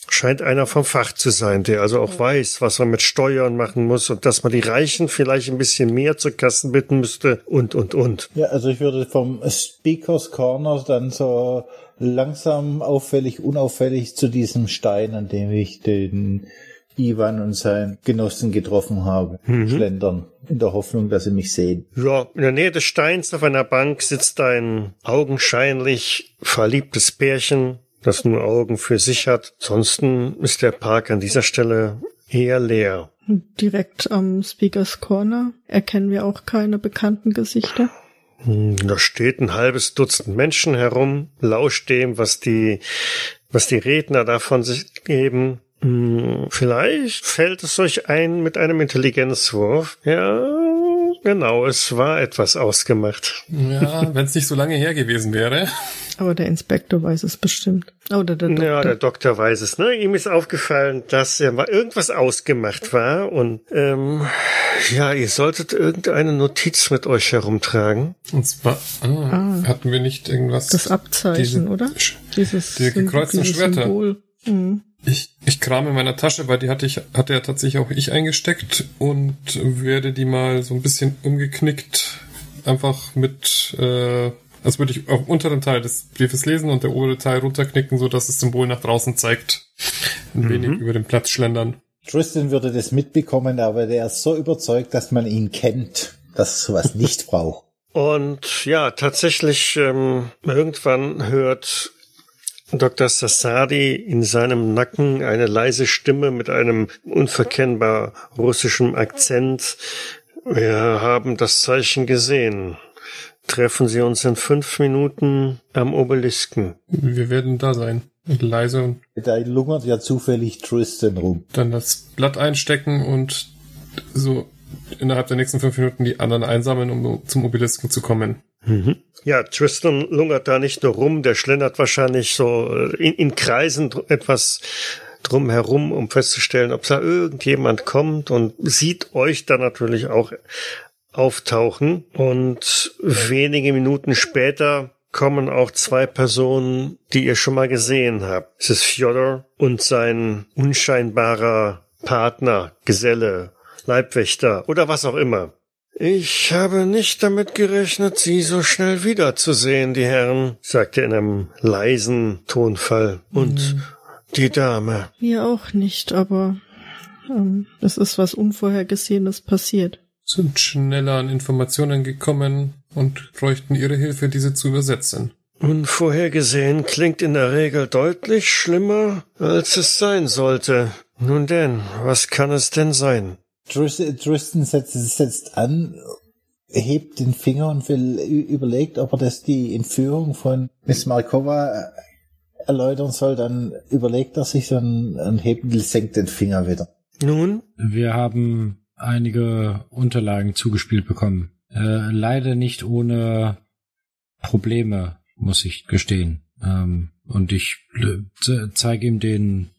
Scheint einer vom Fach zu sein, der also auch weiß, was man mit Steuern machen muss und dass man die Reichen vielleicht ein bisschen mehr zu Kassen bitten müsste und, und, und. Ja, also ich würde vom Speakers Corner dann so langsam auffällig, unauffällig zu diesem Stein, an dem ich den Ivan und seinen Genossen getroffen habe, schlendern, in der Hoffnung, dass sie mich sehen. Ja, in der Nähe des Steins auf einer Bank sitzt ein augenscheinlich verliebtes Pärchen, das nur Augen für sich hat. Ansonsten ist der Park an dieser Stelle eher leer. Direkt am Speakers Corner erkennen wir auch keine bekannten Gesichter. Hm, Da steht ein halbes Dutzend Menschen herum, lauscht dem, was die, was die Redner davon sich geben. Hm, Vielleicht fällt es euch ein mit einem Intelligenzwurf. Ja, genau, es war etwas ausgemacht. Ja, wenn es nicht so lange her gewesen wäre. Aber der Inspektor weiß es bestimmt. Oder der Doktor. Ja, der Doktor weiß es. Ne? Ihm ist aufgefallen, dass ja mal irgendwas ausgemacht war und ähm, ja, ihr solltet irgendeine Notiz mit euch herumtragen. Und zwar ah, hatten wir nicht irgendwas. das Abzeichen, diese- oder? Dieses die gekreuzten dieses Schwerter. Symbol. Mhm. Ich, ich kram in meiner Tasche, weil die hatte ich, hatte ja tatsächlich auch ich eingesteckt und werde die mal so ein bisschen umgeknickt, einfach mit, äh, als würde ich auch unteren Teil des Briefes lesen und der obere Teil runterknicken, so dass das Symbol nach draußen zeigt. Ein wenig über den Platz schlendern. Tristan würde das mitbekommen, aber der ist so überzeugt, dass man ihn kennt, dass sowas nicht braucht. Und ja, tatsächlich, ähm, irgendwann hört Dr. Sassadi in seinem Nacken eine leise Stimme mit einem unverkennbar russischen Akzent. Wir haben das Zeichen gesehen. Treffen Sie uns in fünf Minuten am Obelisken. Wir werden da sein. Und leise und Da lungert ja zufällig Tristan rum. dann das Blatt einstecken und so innerhalb der nächsten fünf Minuten die anderen einsammeln, um zum Obelisken zu kommen. Ja, Tristan lungert da nicht nur rum, der schlendert wahrscheinlich so äh, in, in Kreisen etwas drum herum, um festzustellen, ob da irgendjemand kommt und sieht euch dann natürlich auch auftauchen. Und wenige Minuten später kommen auch zwei Personen, die ihr schon mal gesehen habt. Es ist Fjodor und sein unscheinbarer Partner, Geselle, Leibwächter oder was auch immer. Ich habe nicht damit gerechnet, Sie so schnell wiederzusehen, die Herren, sagte er in einem leisen Tonfall. Und die Dame. Wir auch nicht, aber ähm, es ist was Unvorhergesehenes passiert. Sind schneller an Informationen gekommen und bräuchten ihre Hilfe, diese zu übersetzen. Unvorhergesehen klingt in der Regel deutlich schlimmer, als es sein sollte. Nun denn, was kann es denn sein? Tristan, Tristan setzt, setzt an, hebt den Finger und will, überlegt, ob er das die Entführung von Miss Markova erläutern soll, dann überlegt er sich dann und hebt, senkt den Finger wieder. Nun? Wir haben einige Unterlagen zugespielt bekommen. Äh, leider nicht ohne Probleme, muss ich gestehen. Ähm, und ich äh, ze- zeige ihm den,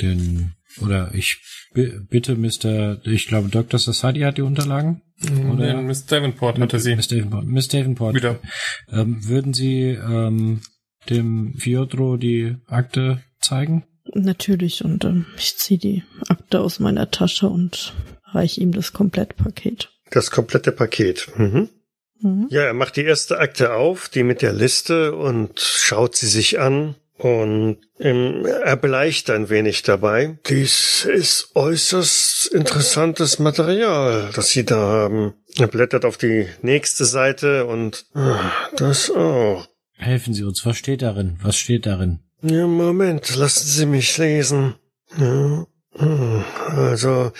den, oder ich bi- bitte Mr., ich glaube Dr. Sassadi hat die Unterlagen. Oder? Oder Miss Davenport hatte sie. Miss Davenport. Miss Davenport. Wieder. Ähm, würden Sie ähm, dem Fiodro die Akte zeigen? Natürlich, und ähm, ich ziehe die Akte aus meiner Tasche und reiche ihm das Komplettpaket. Das komplette Paket. Mhm. Mhm. Ja, er macht die erste Akte auf, die mit der Liste und schaut sie sich an. Und ähm, er beleicht ein wenig dabei. Dies ist äußerst interessantes Material, das Sie da haben. Er blättert auf die nächste Seite und ah, das auch. Helfen Sie uns, was steht darin? Was steht darin? Ja, Moment, lassen Sie mich lesen. Ja, hm, also,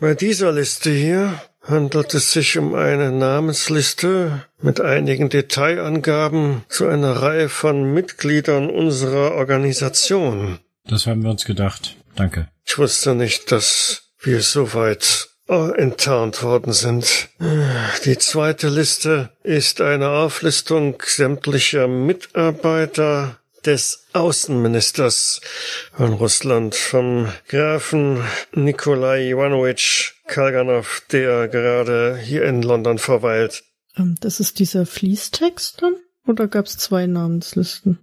bei dieser Liste hier handelt es sich um eine Namensliste mit einigen Detailangaben zu einer Reihe von Mitgliedern unserer Organisation. Das haben wir uns gedacht. Danke. Ich wusste nicht, dass wir so weit enttarnt worden sind. Die zweite Liste ist eine Auflistung sämtlicher Mitarbeiter des Außenministers von Russland, vom Grafen Nikolai Ivanovich Kalganov, der gerade hier in London verweilt. Ähm, das ist dieser Fließtext dann? Oder gab es zwei Namenslisten?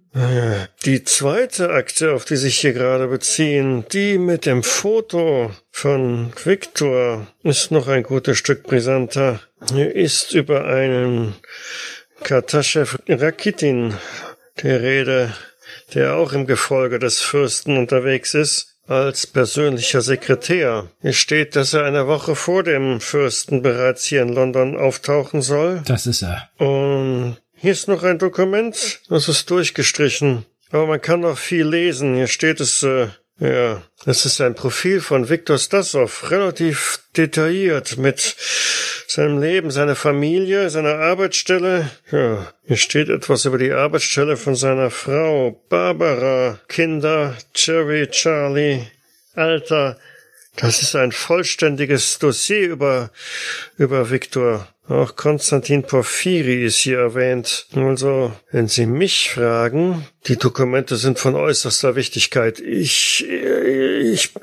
Die zweite Akte, auf die sich hier gerade beziehen, die mit dem Foto von Viktor, ist noch ein gutes Stück brisanter. Hier ist über einen Kartaschew Rakitin der Rede, der auch im Gefolge des Fürsten unterwegs ist als persönlicher Sekretär. Es steht, dass er eine Woche vor dem Fürsten bereits hier in London auftauchen soll. Das ist er. Und hier ist noch ein Dokument, das ist durchgestrichen. Aber man kann noch viel lesen. Hier steht es, äh, ja, es ist ein Profil von Viktor Stasov, relativ detailliert mit seinem Leben, seiner Familie, seiner Arbeitsstelle. Ja, hier steht etwas über die Arbeitsstelle von seiner Frau, Barbara, Kinder, Cherry, Charlie, Alter. Das ist ein vollständiges Dossier über, über Viktor. Auch Konstantin Porphyri ist hier erwähnt. Also, wenn Sie mich fragen, die Dokumente sind von äußerster Wichtigkeit. Ich, ich,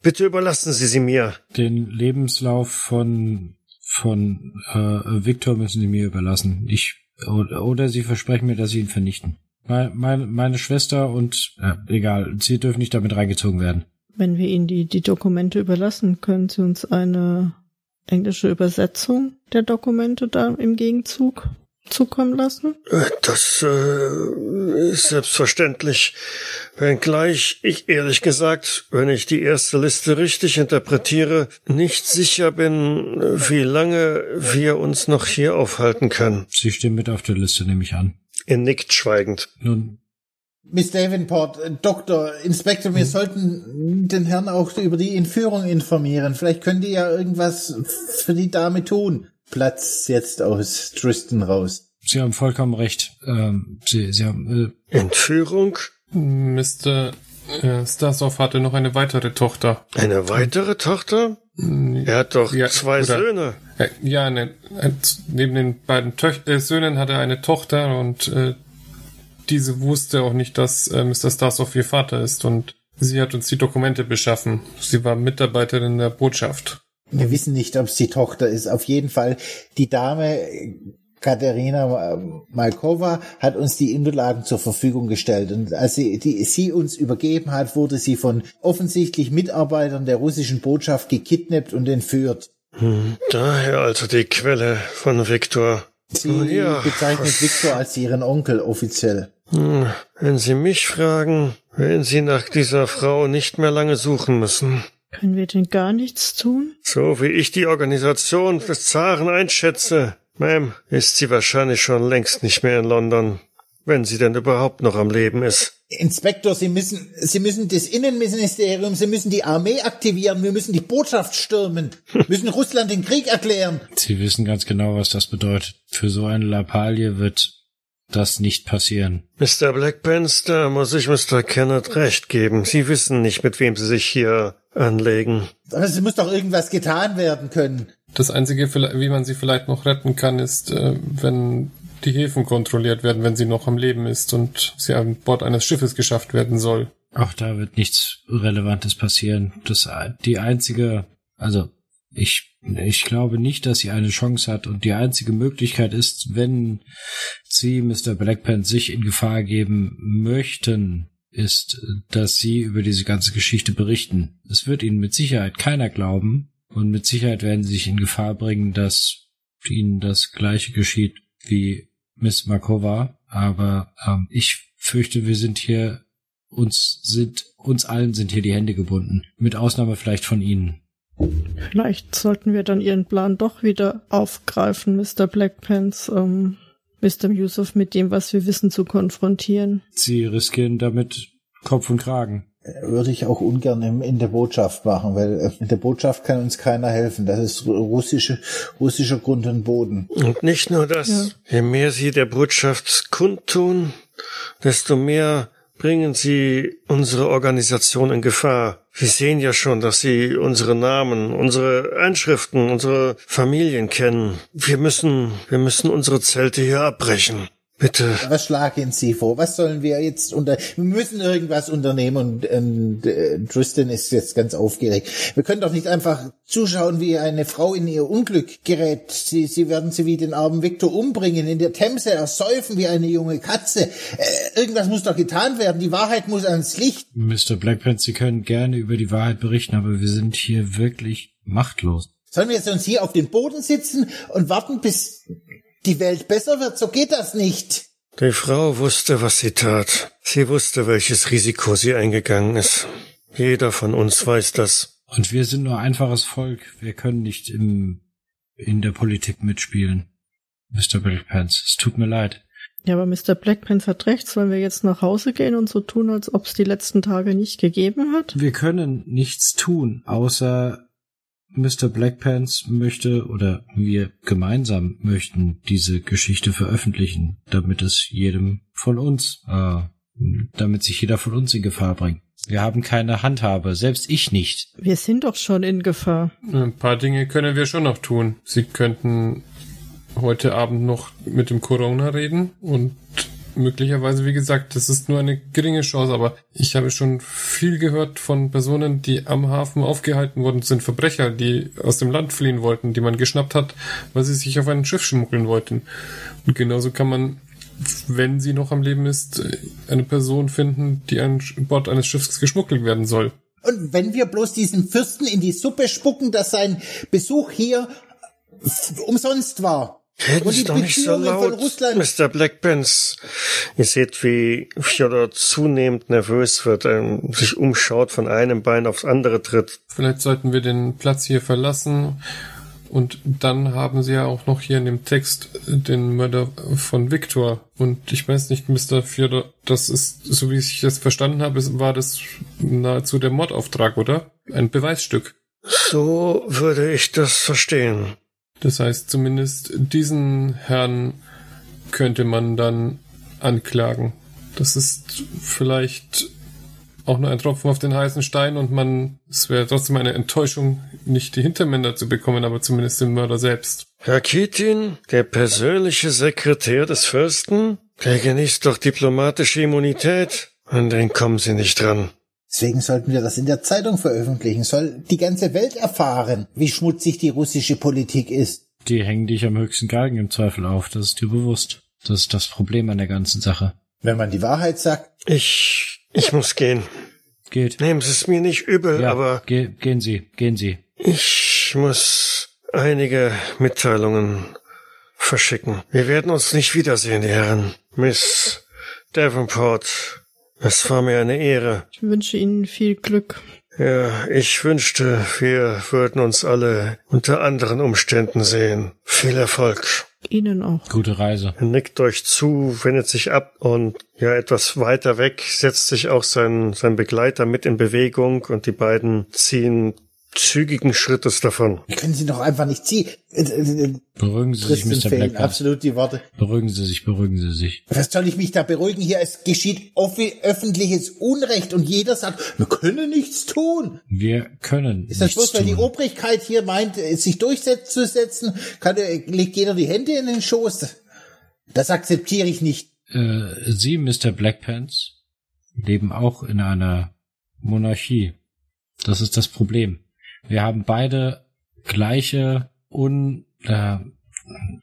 bitte überlassen Sie sie mir. Den Lebenslauf von, von äh, Viktor müssen Sie mir überlassen. Ich, oder, Sie versprechen mir, dass Sie ihn vernichten. Meine, meine Schwester und, äh, egal, Sie dürfen nicht damit reingezogen werden. Wenn wir Ihnen die, die Dokumente überlassen, können Sie uns eine englische Übersetzung der Dokumente da im Gegenzug zukommen lassen? Das äh, ist selbstverständlich. Wenngleich ich ehrlich gesagt, wenn ich die erste Liste richtig interpretiere, nicht sicher bin, wie lange wir uns noch hier aufhalten können. Sie stehen mit auf der Liste, nehme ich an. Er nickt schweigend. Nun, Miss Davenport, äh, Doktor, Inspektor, wir hm. sollten den Herrn auch über die Entführung informieren. Vielleicht können die ja irgendwas für die Dame tun. Platz jetzt aus Tristan raus. Sie haben vollkommen recht. Ähm, Sie, Sie haben äh Entführung? Mr. Äh, Stasov hatte noch eine weitere Tochter. Eine weitere Tochter? Er hat doch ja, zwei oder, Söhne. Äh, ja, eine, neben den beiden Töch äh, Söhnen hat er eine Tochter und äh, diese wusste auch nicht, dass äh, Mr. Starsov ihr Vater ist und sie hat uns die Dokumente beschaffen. Sie war Mitarbeiterin der Botschaft. Wir wissen nicht, ob es die Tochter ist. Auf jeden Fall, die Dame Katerina Malkova hat uns die Unterlagen zur Verfügung gestellt. Und als sie, die, sie uns übergeben hat, wurde sie von offensichtlich Mitarbeitern der russischen Botschaft gekidnappt und entführt. Hm, daher also die Quelle von Viktor. Sie oh ja, bezeichnet? Viktor als ihren Onkel offiziell. Hm, wenn Sie mich fragen, werden Sie nach dieser Frau nicht mehr lange suchen müssen. Können wir denn gar nichts tun? So wie ich die Organisation des Zaren einschätze, Ma'am, ist sie wahrscheinlich schon längst nicht mehr in London, wenn sie denn überhaupt noch am Leben ist. Inspektor, Sie müssen, Sie müssen das Innenministerium, Sie müssen die Armee aktivieren, wir müssen die Botschaft stürmen, müssen Russland den Krieg erklären. Sie wissen ganz genau, was das bedeutet. Für so eine Lappalie wird das nicht passieren. Mr. Blackpants, da muss ich Mr. Kenneth recht geben. Sie wissen nicht, mit wem Sie sich hier anlegen. Aber es muss doch irgendwas getan werden können. Das Einzige, wie man sie vielleicht noch retten kann, ist, äh, wenn die Häfen kontrolliert werden, wenn sie noch am Leben ist und sie an Bord eines Schiffes geschafft werden soll. Auch da wird nichts Relevantes passieren. Das, die einzige, also ich, ich glaube nicht, dass sie eine Chance hat und die einzige Möglichkeit ist, wenn sie Mr. Blackpant sich in Gefahr geben möchten, ist, dass sie über diese ganze Geschichte berichten. Es wird ihnen mit Sicherheit keiner glauben und mit Sicherheit werden sie sich in Gefahr bringen, dass ihnen das gleiche geschieht wie Miss Markova, aber ähm, ich fürchte, wir sind hier uns sind uns allen sind hier die Hände gebunden, mit Ausnahme vielleicht von Ihnen. Vielleicht sollten wir dann Ihren Plan doch wieder aufgreifen, Mr. Blackpants, um Mr. Yusuf mit dem, was wir wissen, zu konfrontieren. Sie riskieren damit Kopf und Kragen. Würde ich auch ungern in, in der Botschaft machen, weil äh, in der Botschaft kann uns keiner helfen. Das ist russische, russischer Grund und Boden. Und nicht nur das. Ja. Je mehr Sie der Botschaft kundtun, desto mehr bringen Sie unsere Organisation in Gefahr. Sie sehen ja schon, dass Sie unsere Namen, unsere Einschriften, unsere Familien kennen. Wir müssen, wir müssen unsere Zelte hier abbrechen. Bitte. Was schlagen Sie vor? Was sollen wir jetzt unter... Wir müssen irgendwas unternehmen und, und äh, Tristan ist jetzt ganz aufgeregt. Wir können doch nicht einfach zuschauen, wie eine Frau in ihr Unglück gerät. Sie, sie werden sie wie den armen Victor umbringen, in der Themse ersäufen wie eine junge Katze. Äh, irgendwas muss doch getan werden. Die Wahrheit muss ans Licht. Mr. Blackpants, Sie können gerne über die Wahrheit berichten, aber wir sind hier wirklich machtlos. Sollen wir jetzt uns hier auf dem Boden sitzen und warten, bis die Welt besser wird. So geht das nicht. Die Frau wusste, was sie tat. Sie wusste, welches Risiko sie eingegangen ist. Jeder von uns weiß das. Und wir sind nur einfaches Volk. Wir können nicht im, in der Politik mitspielen. Mr. Blackpants, es tut mir leid. Ja, aber Mr. Blackpants hat recht. Sollen wir jetzt nach Hause gehen und so tun, als ob es die letzten Tage nicht gegeben hat? Wir können nichts tun, außer Mr. Blackpants möchte oder wir gemeinsam möchten diese Geschichte veröffentlichen, damit es jedem von uns, äh, damit sich jeder von uns in Gefahr bringt. Wir haben keine Handhabe, selbst ich nicht. Wir sind doch schon in Gefahr. Ein paar Dinge können wir schon noch tun. Sie könnten heute Abend noch mit dem Corona reden und möglicherweise, wie gesagt, das ist nur eine geringe Chance, aber ich habe schon viel gehört von Personen, die am Hafen aufgehalten wurden, sind Verbrecher, die aus dem Land fliehen wollten, die man geschnappt hat, weil sie sich auf ein Schiff schmuggeln wollten. Und genauso kann man, wenn sie noch am Leben ist, eine Person finden, die an Bord eines Schiffs geschmuggelt werden soll. Und wenn wir bloß diesen Fürsten in die Suppe spucken, dass sein Besuch hier umsonst war, Reden Sie doch nicht so laut, Mr. Blackpants. Ihr seht, wie Fjodor zunehmend nervös wird, ähm, sich umschaut, von einem Bein aufs andere tritt. Vielleicht sollten wir den Platz hier verlassen. Und dann haben sie ja auch noch hier in dem Text den Mörder von Viktor. Und ich weiß nicht, Mr. Fjodor, das ist, so wie ich das verstanden habe, war das nahezu der Mordauftrag, oder? Ein Beweisstück. So würde ich das verstehen. Das heißt, zumindest diesen Herrn könnte man dann anklagen. Das ist vielleicht auch nur ein Tropfen auf den heißen Stein und man, es wäre trotzdem eine Enttäuschung, nicht die Hintermänner zu bekommen, aber zumindest den Mörder selbst. Herr Kitin, der persönliche Sekretär des Fürsten, der genießt doch diplomatische Immunität. An den kommen Sie nicht dran. Deswegen sollten wir das in der Zeitung veröffentlichen. Soll die ganze Welt erfahren, wie schmutzig die russische Politik ist. Die hängen dich am höchsten Galgen im Zweifel auf. Das ist dir bewusst. Das ist das Problem an der ganzen Sache. Wenn man die Wahrheit sagt. Ich, ich muss gehen. Geht. Nehmen Sie es mir nicht übel, ja, aber. Ge gehen Sie, gehen Sie. Ich muss einige Mitteilungen verschicken. Wir werden uns nicht wiedersehen, die Herren. Miss Davenport es war mir eine Ehre. Ich wünsche Ihnen viel Glück. Ja, ich wünschte, wir würden uns alle unter anderen Umständen sehen. Viel Erfolg. Ihnen auch. Gute Reise. Er nickt euch zu, wendet sich ab und ja, etwas weiter weg setzt sich auch sein, sein Begleiter mit in Bewegung und die beiden ziehen zügigen Schrittes davon. Wir können sie doch einfach nicht ziehen. Äh, äh, äh, beruhigen Sie sich, Mr. Blackburn. Absolut die Worte. Beruhigen Sie sich, beruhigen Sie sich. Was soll ich mich da beruhigen? Hier es geschieht öffentliches Unrecht und jeder sagt, wir können nichts tun. Wir können Ist das bloß, weil die Obrigkeit hier meint, sich durchzusetzen, kann, legt jeder die Hände in den Schoß. Das akzeptiere ich nicht. Äh, Sie, Mr. Blackpants, leben auch in einer Monarchie. Das ist das Problem. Wir haben beide gleiche un, äh,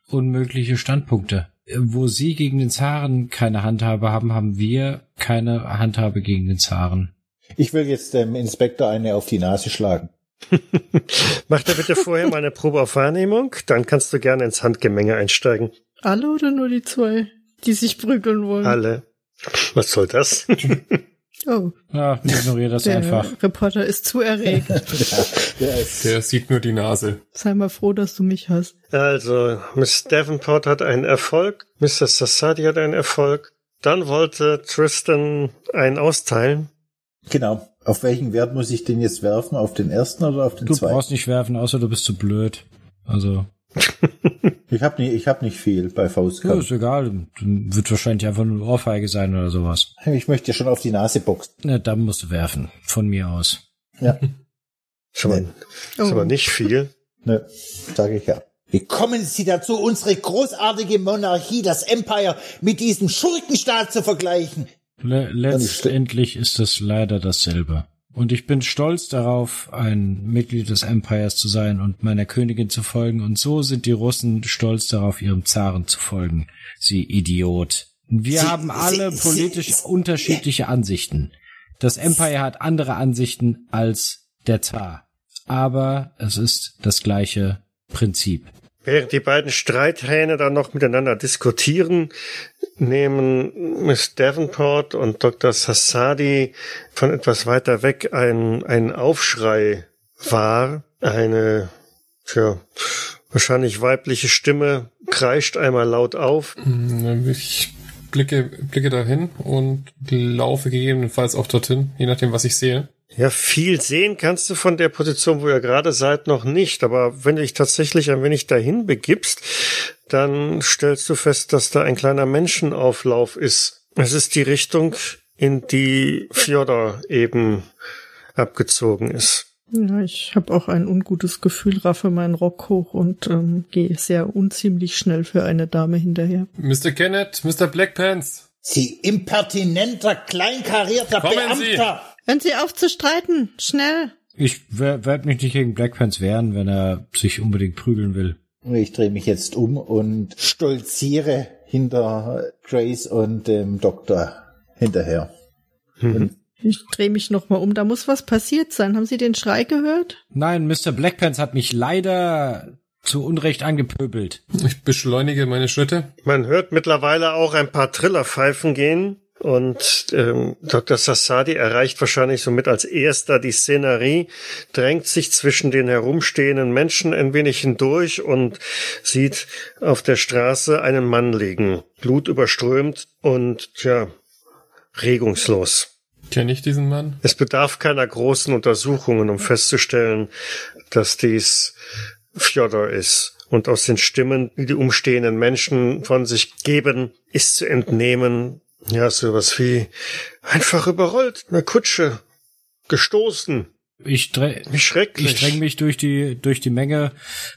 unmögliche Standpunkte. Wo Sie gegen den Zaren keine Handhabe haben, haben wir keine Handhabe gegen den Zaren. Ich will jetzt dem Inspektor eine auf die Nase schlagen. Mach da bitte vorher mal eine Probe auf Wahrnehmung, dann kannst du gerne ins Handgemenge einsteigen. Alle oder nur die zwei, die sich prügeln wollen? Alle. Was soll das? Oh, Ja, ignoriere das der einfach. Reporter ist zu erregt. Der ist, Der sieht nur die Nase. Sei mal froh, dass du mich hast. Also, Miss Davenport hat einen Erfolg, Mr. Sassadi hat einen Erfolg. Dann wollte Tristan einen austeilen. genau. Auf welchen Wert muss ich den jetzt werfen? Auf den ersten oder auf den Du zweiten? brauchst nicht werfen, außer du bist zu blöd. Also, Ich habe nicht, ich hab nicht viel bei ja, Faustkampf. ist egal. Dann wird wahrscheinlich einfach nur eine Ohrfeige sein oder sowas. Ich möchte ja schon auf die Nase boxen. Na, dann musst du werfen. Von mir aus. Ja, aber, Nee. ist aber nicht viel. ne, sage ich ja. Wie kommen Sie dazu, unsere großartige Monarchie, das Empire, mit diesem Schurkenstaat zu vergleichen? Le letztendlich ist es leider dasselbe. Und ich bin stolz darauf, ein Mitglied des Empires zu sein und meiner Königin zu folgen. Und so sind die Russen stolz darauf, ihrem Zaren zu folgen. Sie Idiot. Wir Sie- haben alle Sie- politisch Sie- unterschiedliche Ansichten. Das Empire hat andere Ansichten als der Zar. Aber es ist das gleiche Prinzip. Während die beiden Streithähne dann noch miteinander diskutieren, nehmen Miss Davenport und Dr. Sassadi von etwas weiter weg einen, einen Aufschrei wahr. Eine, tja, wahrscheinlich weibliche Stimme kreischt einmal laut auf. Ich blicke, blicke dahin und laufe gegebenenfalls auch dorthin, je nachdem, was ich sehe. Ja, viel sehen kannst du von der Position, wo ihr gerade seid, noch nicht. Aber wenn du dich tatsächlich ein wenig dahin begibst, dann stellst du fest, dass da ein kleiner Menschenauflauf ist. Es ist die Richtung, in die Fjodor eben abgezogen ist. Ja, ich habe auch ein ungutes Gefühl, raffe meinen Rock hoch und ähm, gehe sehr unziemlich schnell für eine Dame hinterher. Mr. Kenneth, Mr. Blackpants. Sie impertinenter, kleinkarierter Kommen Beamter! Hören Sie auf zu streiten! Schnell! Ich werde mich nicht gegen Blackpants wehren, wenn er sich unbedingt prügeln will. Ich drehe mich jetzt um und stolziere hinter Grace und dem Doktor hinterher. Ich drehe mich nochmal um. Da muss was passiert sein. Haben Sie den Schrei gehört? Nein, Mr. Blackpants hat mich leider zu Unrecht angepöbelt. Ich beschleunige meine Schritte. Man hört mittlerweile auch ein paar Trillerpfeifen gehen. Und ähm, Dr. Sassadi erreicht wahrscheinlich somit als erster die Szenerie, drängt sich zwischen den herumstehenden Menschen ein wenig hindurch und sieht auf der Straße einen Mann liegen, blutüberströmt und tja, regungslos. Kenne ich diesen Mann? Es bedarf keiner großen Untersuchungen, um festzustellen, dass dies Fjodor ist. Und aus den Stimmen, die die umstehenden Menschen von sich geben, ist zu entnehmen, ja, sowas wie einfach überrollt, eine Kutsche, gestoßen, Ich, schrecklich. ich dräng mich durch die durch die Menge,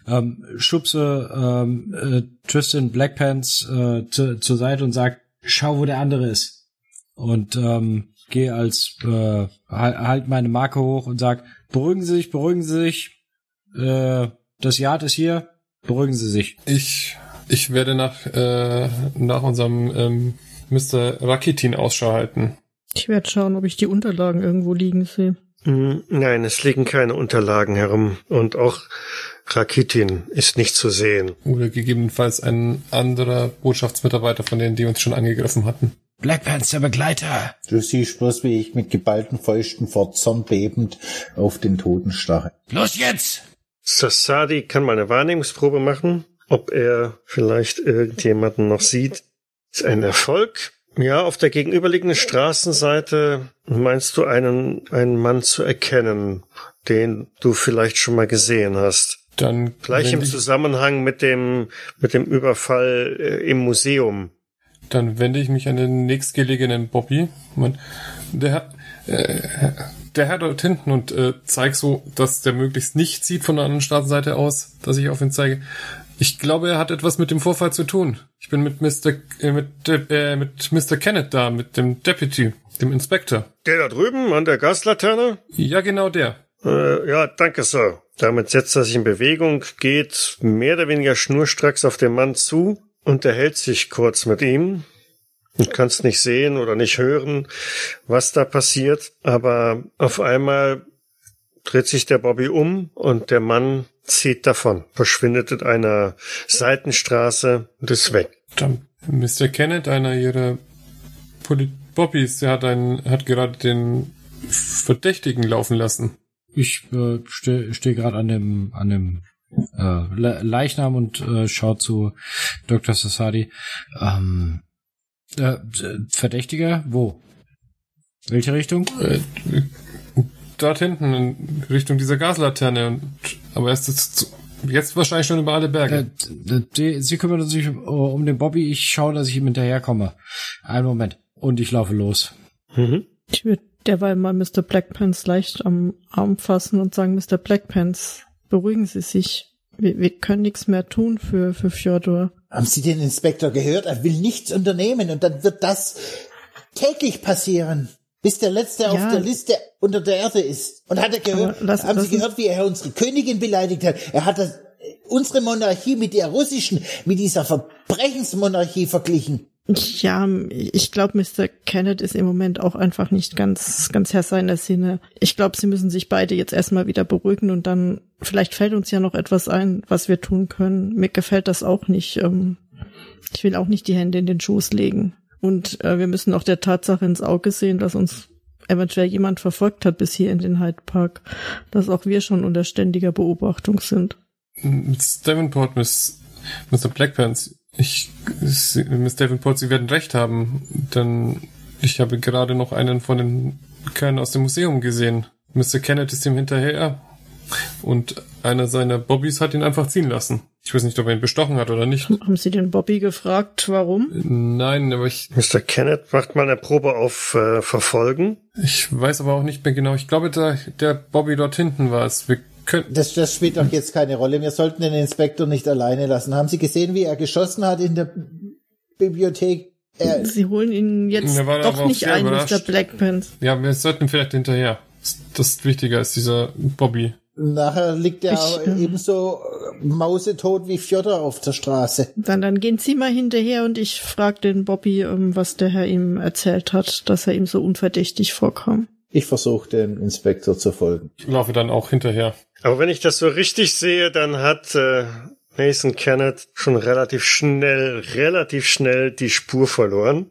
ähm, schubse ähm, äh, Tristan Blackpants äh, zu, zur Seite und sag, schau, wo der andere ist. Und ähm, gehe als äh, halt halt meine Marke hoch und sag, beruhigen Sie sich, beruhigen Sie sich. Äh, das Yard ist hier, beruhigen Sie sich. Ich, ich werde nach, äh, nach unserem ähm, Mr. Rakitin Ausschau halten. Ich werde schauen, ob ich die Unterlagen irgendwo liegen sehe. Hm, Nein, es liegen keine Unterlagen herum. Und auch Rakitin ist nicht zu sehen. Oder gegebenenfalls ein anderer Botschaftsmitarbeiter von denen, die uns schon angegriffen hatten. Blackpants, der Begleiter. Du siehst bloß, wie ich mit geballten Fäusten vor Zorn bebend auf den Toten starre. Los jetzt! Sassadi kann mal eine Wahrnehmungsprobe machen, ob er vielleicht irgendjemanden noch sieht. Ist ein Erfolg. Ja, auf der gegenüberliegenden Straßenseite meinst du einen, einen Mann zu erkennen, den du vielleicht schon mal gesehen hast. Dann Vielleicht im Zusammenhang mit dem, mit dem Überfall äh, im Museum. dann wende ich mich an den nächstgelegenen Bobby. Moment. Der Herr, äh, der Herr dort hinten und äh, zeig so, dass der möglichst nicht sieht von der anderen Straßenseite aus, dass ich auf ihn zeige. Ich glaube, er hat etwas mit dem Vorfall zu tun. Ich bin mit Mr. Äh, mit, äh, mit Mr. Kenneth da, mit dem Deputy, dem Inspector. Der da drüben an der Gaslaterne? Ja, genau der. Äh, ja, danke, Sir. Damit setzt er sich in Bewegung, geht mehr oder weniger schnurstracks auf den Mann zu, unterhält sich kurz mit ihm. Du kannst nicht sehen oder nicht hören, was da passiert, aber auf einmal dreht sich der Bobby um und der Mann zieht davon, verschwindet in einer Seitenstraße und ist weg. Dann Mr. Kenneth, einer ihrer Poli Bobbys, der hat einen, hat gerade den Verdächtigen laufen lassen. Ich äh, stehe steh gerade an dem, an dem äh, Le Leichnam und äh, schau zu Dr. Sassadi. Ähm, äh, Verdächtiger? Wo? Welche Richtung? Äh, dort hinten, in Richtung dieser Gaslaterne. Und, aber erst jetzt, jetzt wahrscheinlich schon über alle Berge. Äh, die, Sie kümmern sich um, um den Bobby. Ich schaue, dass ich ihm hinterherkomme. Einen Moment. Und ich laufe los. Mhm. Ich würde derweil mal Mr. Blackpants leicht am Arm fassen und sagen, Mr. Blackpants, beruhigen Sie sich. Wir, wir können nichts mehr tun für, für Fjodor. Haben Sie den Inspektor gehört? Er will nichts unternehmen und dann wird das täglich passieren. Bis der Letzte ja. auf der Liste unter der Erde ist. Und hat er gehört, lass, haben Sie gehört, wie er unsere Königin beleidigt hat? Er hat das, unsere Monarchie mit der russischen, mit dieser Verbrechensmonarchie verglichen. Ja, ich glaube, Mr. Kenneth ist im Moment auch einfach nicht ganz, ganz Herr seiner Sinne. Ich glaube, sie müssen sich beide jetzt erstmal wieder beruhigen und dann, vielleicht fällt uns ja noch etwas ein, was wir tun können. Mir gefällt das auch nicht. Ähm, ich will auch nicht die Hände in den Schoß legen. Und äh, wir müssen auch der Tatsache ins Auge sehen, dass uns eventuell jemand verfolgt hat bis hier in den Hyde Park, dass auch wir schon unter ständiger Beobachtung sind. Miss Davenport, Miss, Mr. Blackpants, ich, Miss Davenport, Sie werden recht haben, denn ich habe gerade noch einen von den Kernen aus dem Museum gesehen. Mr. Kenneth ist ihm hinterher und einer seiner Bobbys hat ihn einfach ziehen lassen. Ich weiß nicht, ob er ihn bestochen hat oder nicht. Haben Sie den Bobby gefragt, warum? Nein, aber ich. Mr. Kenneth macht mal eine Probe auf äh, Verfolgen. Ich weiß aber auch nicht mehr genau. Ich glaube, der, der Bobby dort hinten war es. Wir das, das spielt doch jetzt keine Rolle. Wir sollten den Inspektor nicht alleine lassen. Haben Sie gesehen, wie er geschossen hat in der Bibliothek? Er Sie holen ihn jetzt doch nicht ein, überrascht. Mr. Blackpants. Ja, wir sollten vielleicht hinterher. Das Wichtige ist dieser Bobby. Nachher liegt er ich, ebenso mausetot wie Fjodor auf der Straße. Dann, dann gehen Sie mal hinterher und ich frage den Bobby, ähm, was der Herr ihm erzählt hat, dass er ihm so unverdächtig vorkam. Ich versuche dem Inspektor zu folgen. Ich laufe dann auch hinterher. Aber wenn ich das so richtig sehe, dann hat äh, Nathan Kenneth schon relativ schnell, relativ schnell die Spur verloren.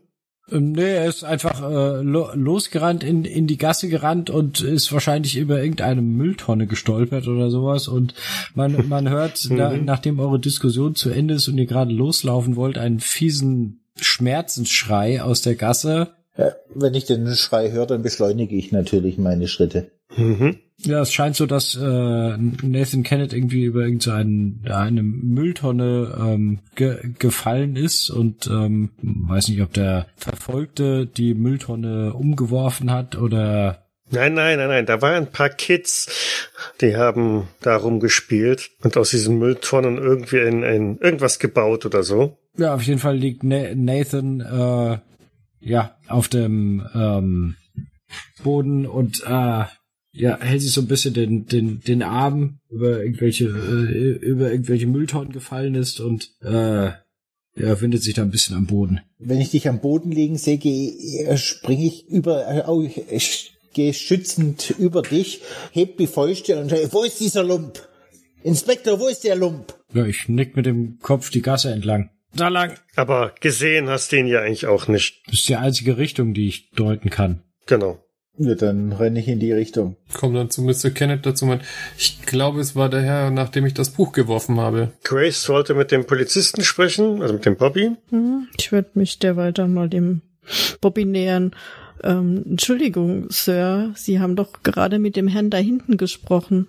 Ähm, nee, er ist einfach äh, lo losgerannt, in, in die Gasse gerannt und ist wahrscheinlich über irgendeine Mülltonne gestolpert oder sowas. Und man, man hört, na, mhm. nachdem eure Diskussion zu Ende ist und ihr gerade loslaufen wollt, einen fiesen Schmerzensschrei aus der Gasse. Ja, wenn ich den Schrei höre, dann beschleunige ich natürlich meine Schritte. Mhm. Ja, es scheint so, dass äh, Nathan Kenneth irgendwie über irgendeine eine Mülltonne ähm, ge gefallen ist und ähm, weiß nicht, ob der Verfolgte die Mülltonne umgeworfen hat oder Nein, nein, nein, nein. Da waren ein paar Kids, die haben darum gespielt und aus diesen Mülltonnen irgendwie in, in irgendwas gebaut oder so. Ja, auf jeden Fall liegt Nathan äh, ja auf dem ähm, Boden und äh, ja, hält sich so ein bisschen den, den, den Arm über irgendwelche, äh, über irgendwelche Mülltonnen gefallen ist und äh, er findet sich da ein bisschen am Boden. Wenn ich dich am Boden liegen sehe, äh, springe ich über, äh, ich gehe schützend über dich, heb die Fäuste und sage, wo ist dieser Lump? Inspektor, wo ist der Lump? Ja, ich nick mit dem Kopf die Gasse entlang. Da lang. Aber gesehen hast du ihn ja eigentlich auch nicht. Das ist die einzige Richtung, die ich deuten kann. Genau. Ja, dann renne ich in die Richtung. Komm dann zu Mr. Kenneth dazu. Mein, ich glaube, es war der Herr, nachdem ich das Buch geworfen habe. Grace wollte mit dem Polizisten sprechen, also mit dem Bobby. Hm, ich würde mich derweil dann mal dem Bobby nähern. Ähm, Entschuldigung, Sir, Sie haben doch gerade mit dem Herrn da hinten gesprochen.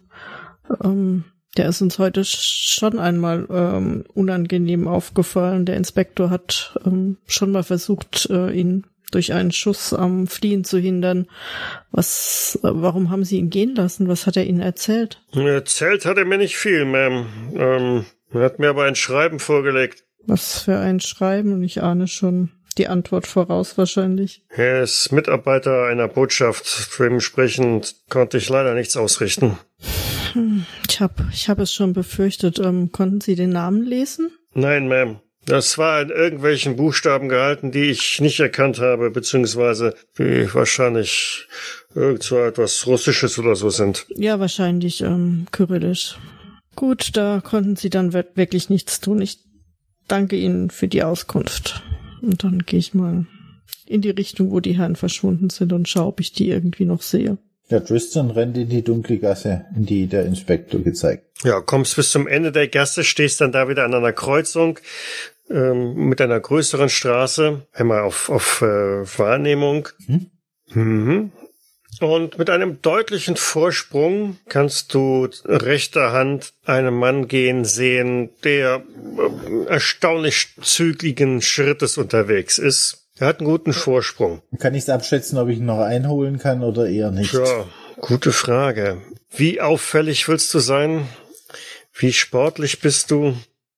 Ähm, der ist uns heute schon einmal ähm, unangenehm aufgefallen. Der Inspektor hat ähm, schon mal versucht, äh, ihn durch einen Schuss am Fliehen zu hindern. Was, warum haben Sie ihn gehen lassen? Was hat er Ihnen erzählt? Erzählt hat er mir nicht viel, Ma'am. Ähm, er hat mir aber ein Schreiben vorgelegt. Was für ein Schreiben? Und ich ahne schon die Antwort voraus wahrscheinlich. Er ist Mitarbeiter einer Botschaft. Dementsprechend konnte ich leider nichts ausrichten. Hm, ich habe ich hab es schon befürchtet. Ähm, konnten Sie den Namen lesen? Nein, Ma'am. Das war in irgendwelchen Buchstaben gehalten, die ich nicht erkannt habe, beziehungsweise die wahrscheinlich irgend so etwas Russisches oder so sind. Ja, wahrscheinlich ähm, Kyrillisch. Gut, da konnten sie dann wirklich nichts tun. Ich danke Ihnen für die Auskunft. Und dann gehe ich mal in die Richtung, wo die Herren verschwunden sind und schaue, ob ich die irgendwie noch sehe. Ja, Tristan rennt in die dunkle Gasse, in die der Inspektor gezeigt. Ja, kommst bis zum Ende der Gasse, stehst dann da wieder an einer Kreuzung ähm, mit einer größeren Straße, einmal auf, auf äh, Wahrnehmung. Hm? Mhm. Und mit einem deutlichen Vorsprung kannst du rechter Hand einen Mann gehen sehen, der äh, erstaunlich zügigen Schrittes unterwegs ist. Er hat einen guten Vorsprung. Kann ich abschätzen, ob ich ihn noch einholen kann oder eher nicht? Ja, gute Frage. Wie auffällig willst du sein? Wie sportlich bist du?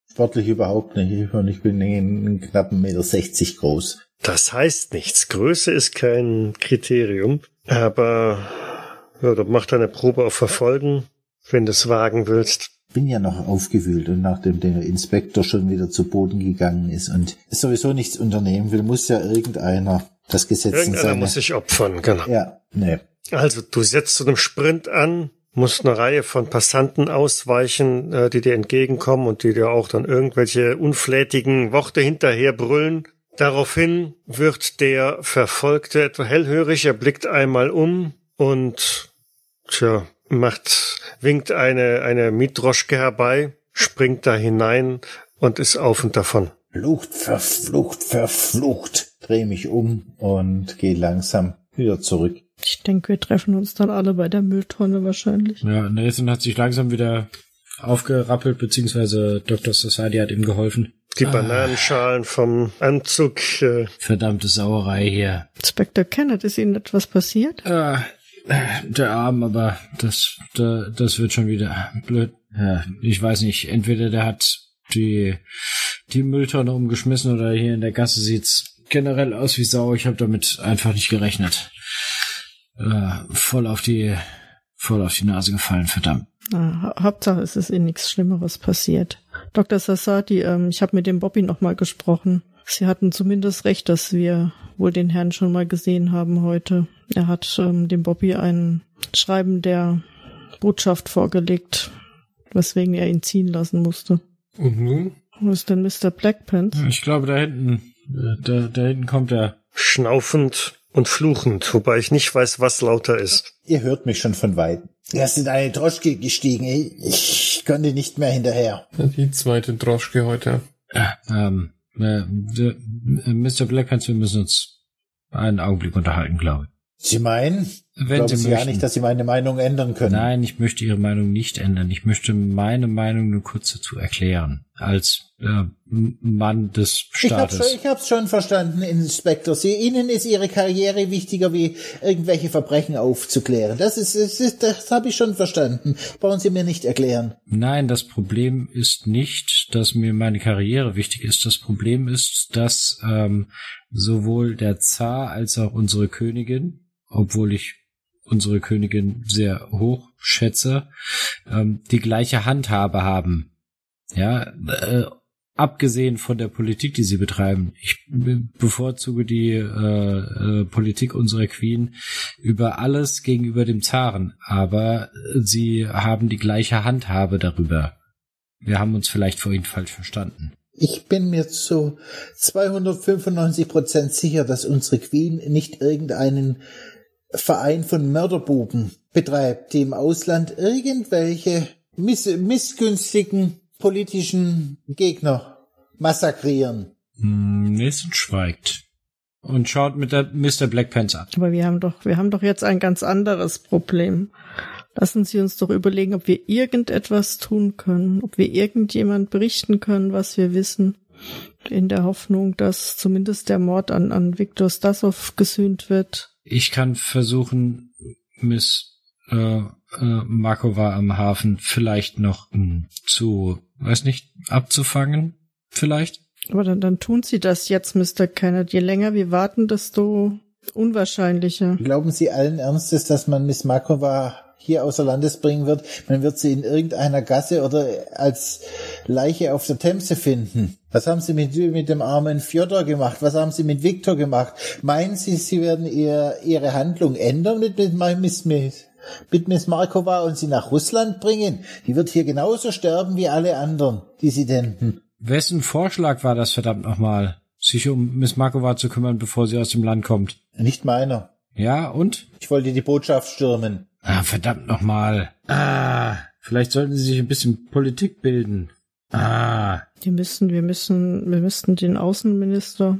Sportlich überhaupt nicht. Und ich bin einen knappen Meter sechzig groß. Das heißt nichts. Größe ist kein Kriterium. Aber ja, du mach deine Probe auf Verfolgen, wenn du es wagen willst bin ja noch aufgewühlt und nachdem der Inspektor schon wieder zu Boden gegangen ist und sowieso nichts unternehmen will, muss ja irgendeiner das Gesetz Irgendeiner seine... muss sich opfern, genau. Ja, nee. Also du setzt zu einem Sprint an, musst eine Reihe von Passanten ausweichen, äh, die dir entgegenkommen und die dir auch dann irgendwelche unflätigen Worte hinterher brüllen. Daraufhin wird der Verfolgte etwa hellhörig, er blickt einmal um und tja, macht, winkt eine, eine Mietdroschke herbei, springt da hinein und ist auf und davon. Flucht, verflucht, verflucht. Dreh mich um und gehe langsam wieder zurück. Ich denke, wir treffen uns dann alle bei der Mülltonne wahrscheinlich. Ja, Nathan hat sich langsam wieder aufgerappelt, beziehungsweise Dr. Society hat ihm geholfen. Die ah. Bananenschalen vom Anzug. Äh. Verdammte Sauerei hier. Inspector Kenneth, ist Ihnen etwas passiert? Äh, der Arm, aber das, das wird schon wieder blöd. Ja, ich weiß nicht, entweder der hat die, die Mülltonne umgeschmissen oder hier in der Gasse sieht's generell aus wie Sau. Ich habe damit einfach nicht gerechnet. Äh, voll auf die, voll auf die Nase gefallen, verdammt. Na, Hauptsache es ist eh nichts Schlimmeres passiert. Dr. Sassati, ähm, ich habe mit dem Bobby nochmal gesprochen. Sie hatten zumindest recht, dass wir wohl den Herrn schon mal gesehen haben heute. Er hat ähm, dem Bobby ein Schreiben der Botschaft vorgelegt, weswegen er ihn ziehen lassen musste. Und nun? Wo ist denn Mr. Blackpants? Ich glaube, da hinten, äh, da, da hinten kommt er. Schnaufend und fluchend, wobei ich nicht weiß, was lauter ist. Ihr hört mich schon von weitem. Er ist in eine Droschke gestiegen. Ich konnte nicht mehr hinterher. Die zweite Droschke heute. Ähm, äh, Mr. Blackpants, wir müssen uns einen Augenblick unterhalten, glaube ich. Sie meinen? Wenn Glauben Sie, Sie gar nicht, dass Sie meine Meinung ändern können. Nein, ich möchte Ihre Meinung nicht ändern. Ich möchte meine Meinung nur kurz dazu erklären. Als äh, Mann des Staates. Ich hab's, schon, ich hab's schon verstanden, Inspektor. Sie, Ihnen ist Ihre Karriere wichtiger, wie irgendwelche Verbrechen aufzuklären. Das ist, das, ist, das habe ich schon verstanden. Brauchen Sie mir nicht erklären. Nein, das Problem ist nicht, dass mir meine Karriere wichtig ist. Das Problem ist, dass ähm, sowohl der Zar als auch unsere Königin obwohl ich unsere Königin sehr hoch schätze, ähm, die gleiche Handhabe haben. Ja, äh, abgesehen von der Politik, die sie betreiben. Ich bevorzuge die äh, äh, Politik unserer Queen über alles gegenüber dem Zaren, aber sie haben die gleiche Handhabe darüber. Wir haben uns vielleicht vorhin falsch verstanden. Ich bin mir zu 295 Prozent sicher, dass unsere Queen nicht irgendeinen Verein von Mörderbuben betreibt, die im Ausland irgendwelche miss missgünstigen politischen Gegner massakrieren. Hm, Nathan schweigt und schaut mit der Mr. Blackpants an. Aber wir haben doch, wir haben doch jetzt ein ganz anderes Problem. Lassen Sie uns doch überlegen, ob wir irgendetwas tun können, ob wir irgendjemand berichten können, was wir wissen, in der Hoffnung, dass zumindest der Mord an, an Viktor Stasov gesühnt wird ich kann versuchen, Miss äh, äh, Markova am Hafen vielleicht noch mh, hm, zu, weiß nicht, abzufangen, vielleicht. Aber dann, dann tun Sie das jetzt, Mr. Kenneth. Je länger wir warten, desto unwahrscheinlicher. Glauben Sie allen Ernstes, dass man Miss Markova hier außer Landes bringen wird, man wird sie in irgendeiner Gasse oder als Leiche auf der Themse finden. Was haben sie mit, mit dem armen Fjodor gemacht? Was haben sie mit Viktor gemacht? Meinen sie, sie werden ihr, ihre Handlung ändern mit, mit, mit, mit, mit Miss Markova und sie nach Russland bringen? Die wird hier genauso sterben wie alle anderen Dissidenten. Wessen Vorschlag war das verdammt nochmal, sich um Miss Markova zu kümmern, bevor sie aus dem Land kommt? Nicht meiner. Ja, und? Ich wollte die Botschaft stürmen. Ah, verdammt nochmal. Ah, vielleicht sollten Sie sich ein bisschen Politik bilden. Ah. Wir müssen, wir müssen, wir müssten den Außenminister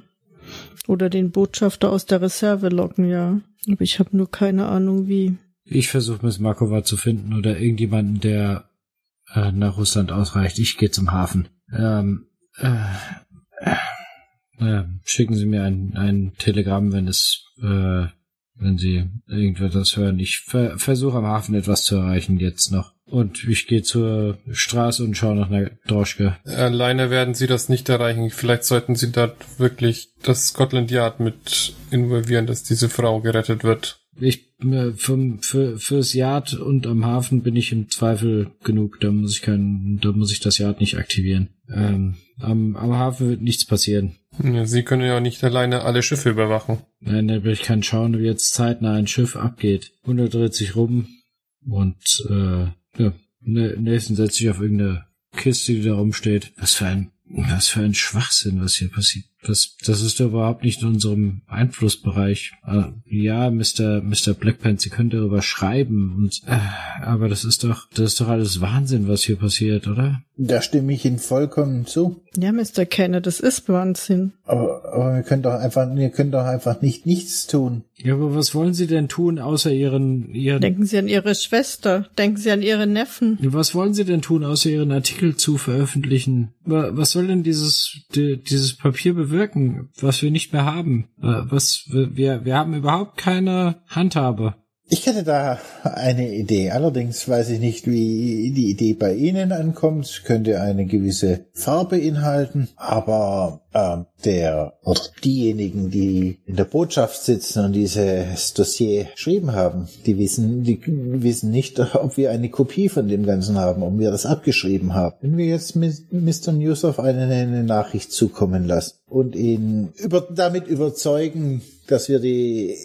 oder den Botschafter aus der Reserve locken, ja. Aber ich habe nur keine Ahnung wie. Ich versuche Miss Markova zu finden oder irgendjemanden, der äh, nach Russland ausreicht. Ich gehe zum Hafen. Ähm, äh, äh, schicken Sie mir ein, ein Telegramm, wenn es, äh, wenn Sie irgendetwas hören. Ich ver versuche am Hafen etwas zu erreichen jetzt noch. Und ich gehe zur Straße und schaue nach einer Droschke. Alleine werden Sie das nicht erreichen. Vielleicht sollten Sie dort wirklich das Scotland Yard mit involvieren, dass diese Frau gerettet wird. Ich äh, vom, für, fürs Yard und am Hafen bin ich im Zweifel genug. Da muss ich kein, da muss ich das Yard nicht aktivieren. Ähm, am, am Hafen wird nichts passieren. Sie können ja auch nicht alleine alle Schiffe überwachen. Nein, will ich kann schauen, wie jetzt zeitnah ein Schiff abgeht. Und er dreht sich rum und äh, ja, Nathan setzt sich auf irgendeine Kiste, die da rumsteht. Was für ein, was für ein Schwachsinn, was hier passiert. Das, das ist doch überhaupt nicht in unserem Einflussbereich. Äh, ja, Mr. Mr. Blackpants, Sie können darüber schreiben und, äh, aber das ist doch, das ist doch alles Wahnsinn, was hier passiert, oder? Da stimme ich Ihnen vollkommen zu. Ja, Mr. Kenneth, das ist Wahnsinn. Aber, aber wir können doch einfach, wir können doch einfach nicht nichts tun. Ja, aber was wollen Sie denn tun, außer Ihren, Ihren, Denken Sie an Ihre Schwester. Denken Sie an Ihre Neffen. was wollen Sie denn tun, außer Ihren Artikel zu veröffentlichen? Wa- Was soll denn dieses, di- dieses Papier bewirken, was wir nicht mehr haben? Wa- Was, wir, wir haben überhaupt keine Handhabe. Ich hätte da eine Idee. Allerdings weiß ich nicht, wie die Idee bei Ihnen ankommt. Könnte eine gewisse Farbe inhalten. Aber ähm, der oder diejenigen, die in der Botschaft sitzen und dieses Dossier geschrieben haben, die wissen, die wissen nicht, ob wir eine Kopie von dem Ganzen haben, ob wir das abgeschrieben haben. Wenn wir jetzt Mr. Newsoff eine, eine Nachricht zukommen lassen und ihn über, damit überzeugen, dass wir die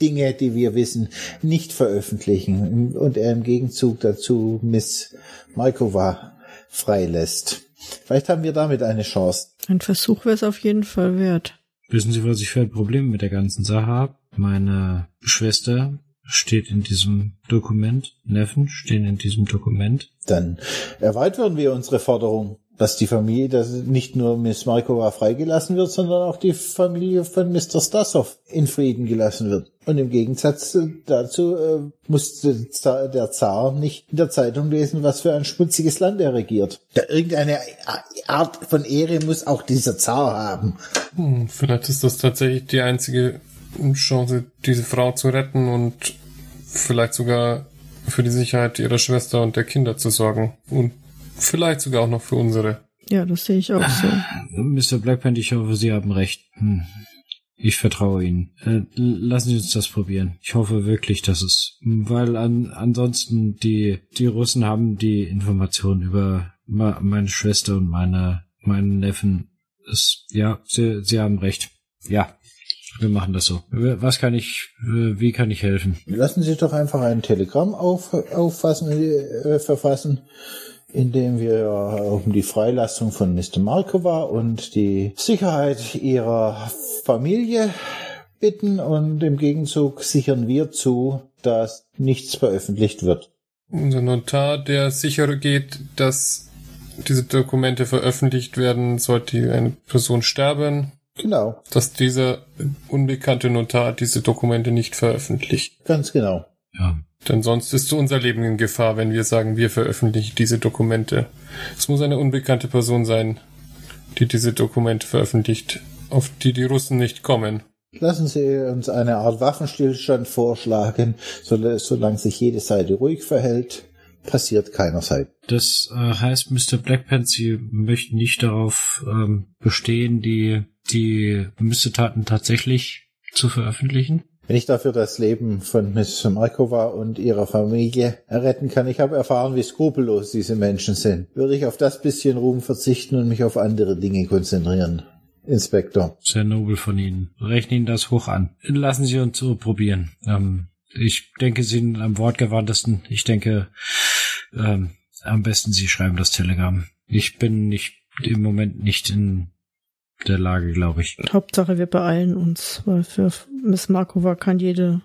Dinge, die wir wissen, nicht veröffentlichen und er im Gegenzug dazu Miss Markova freilässt. Vielleicht haben wir damit eine Chance. Ein Versuch wäre es auf jeden Fall wert. Wissen Sie, was ich für ein Problem mit der ganzen Sache habe? Meine Schwester steht in diesem Dokument, Neffen stehen in diesem Dokument. Dann erweitern wir unsere Forderung, dass die Familie, dass nicht nur Miss Markova freigelassen wird, sondern auch die Familie von Mr. Stasov in Frieden gelassen wird. Und im Gegensatz dazu äh, muss der Zar, der Zar nicht in der Zeitung lesen, was für ein schmutziges Land er regiert. Da irgendeine Art von Ehre muss auch dieser Zar haben. Hm, vielleicht ist das tatsächlich die einzige Chance, diese Frau zu retten und vielleicht sogar für die Sicherheit ihrer Schwester und der Kinder zu sorgen. Und vielleicht sogar auch noch für unsere. Ja, das sehe ich auch so. Mr. Blackpant, ich hoffe, Sie haben recht. Hm. Ich vertraue Ihnen. Äh, lassen Sie uns das probieren. Ich hoffe wirklich, dass es, weil an, ansonsten die, die Russen haben die Informationen über ma- meine Schwester und meine, meinen Neffen. Es, ja, Sie, Sie haben recht. Ja, wir machen das so. Was kann ich, äh, wie kann ich helfen? Lassen Sie doch einfach ein Telegramm auf, auffassen, äh, verfassen, in dem wir um die Freilassung von Mr. Markova und die Sicherheit ihrer Familie bitten und im Gegenzug sichern wir zu, dass nichts veröffentlicht wird. Unser Notar, der sicher geht, dass diese Dokumente veröffentlicht werden, sollte eine Person sterben, Genau, dass dieser unbekannte Notar diese Dokumente nicht veröffentlicht. ganz genau. Ja. Denn sonst ist unser Leben in Gefahr, wenn wir sagen, wir veröffentlichen diese Dokumente. Es muss eine unbekannte Person sein, die diese Dokumente veröffentlicht, auf die die Russen nicht kommen. Lassen Sie uns eine Art Waffenstillstand vorschlagen, so- solange sich jede Seite ruhig verhält, passiert keiner Seite. Das äh, heißt, Mr. Blackpants, Sie möchten nicht darauf ähm, bestehen, die, die Missetaten tatsächlich zu veröffentlichen? Wenn ich dafür das Leben von Miss Markova und ihrer Familie retten kann, ich habe erfahren, wie skrupellos diese Menschen sind, würde ich auf das bisschen Ruhm verzichten und mich auf andere Dinge konzentrieren. Inspektor. Sehr nobel von Ihnen. Rechnen Ihnen das hoch an. Lassen Sie uns so probieren. Ähm, ich denke, Sie sind am wortgewandtesten. Ich denke, ähm, am besten Sie schreiben das Telegramm. Ich bin nicht im Moment nicht in der Lage, glaube ich. Hauptsache, wir beeilen uns, weil für Miss Markova kann jede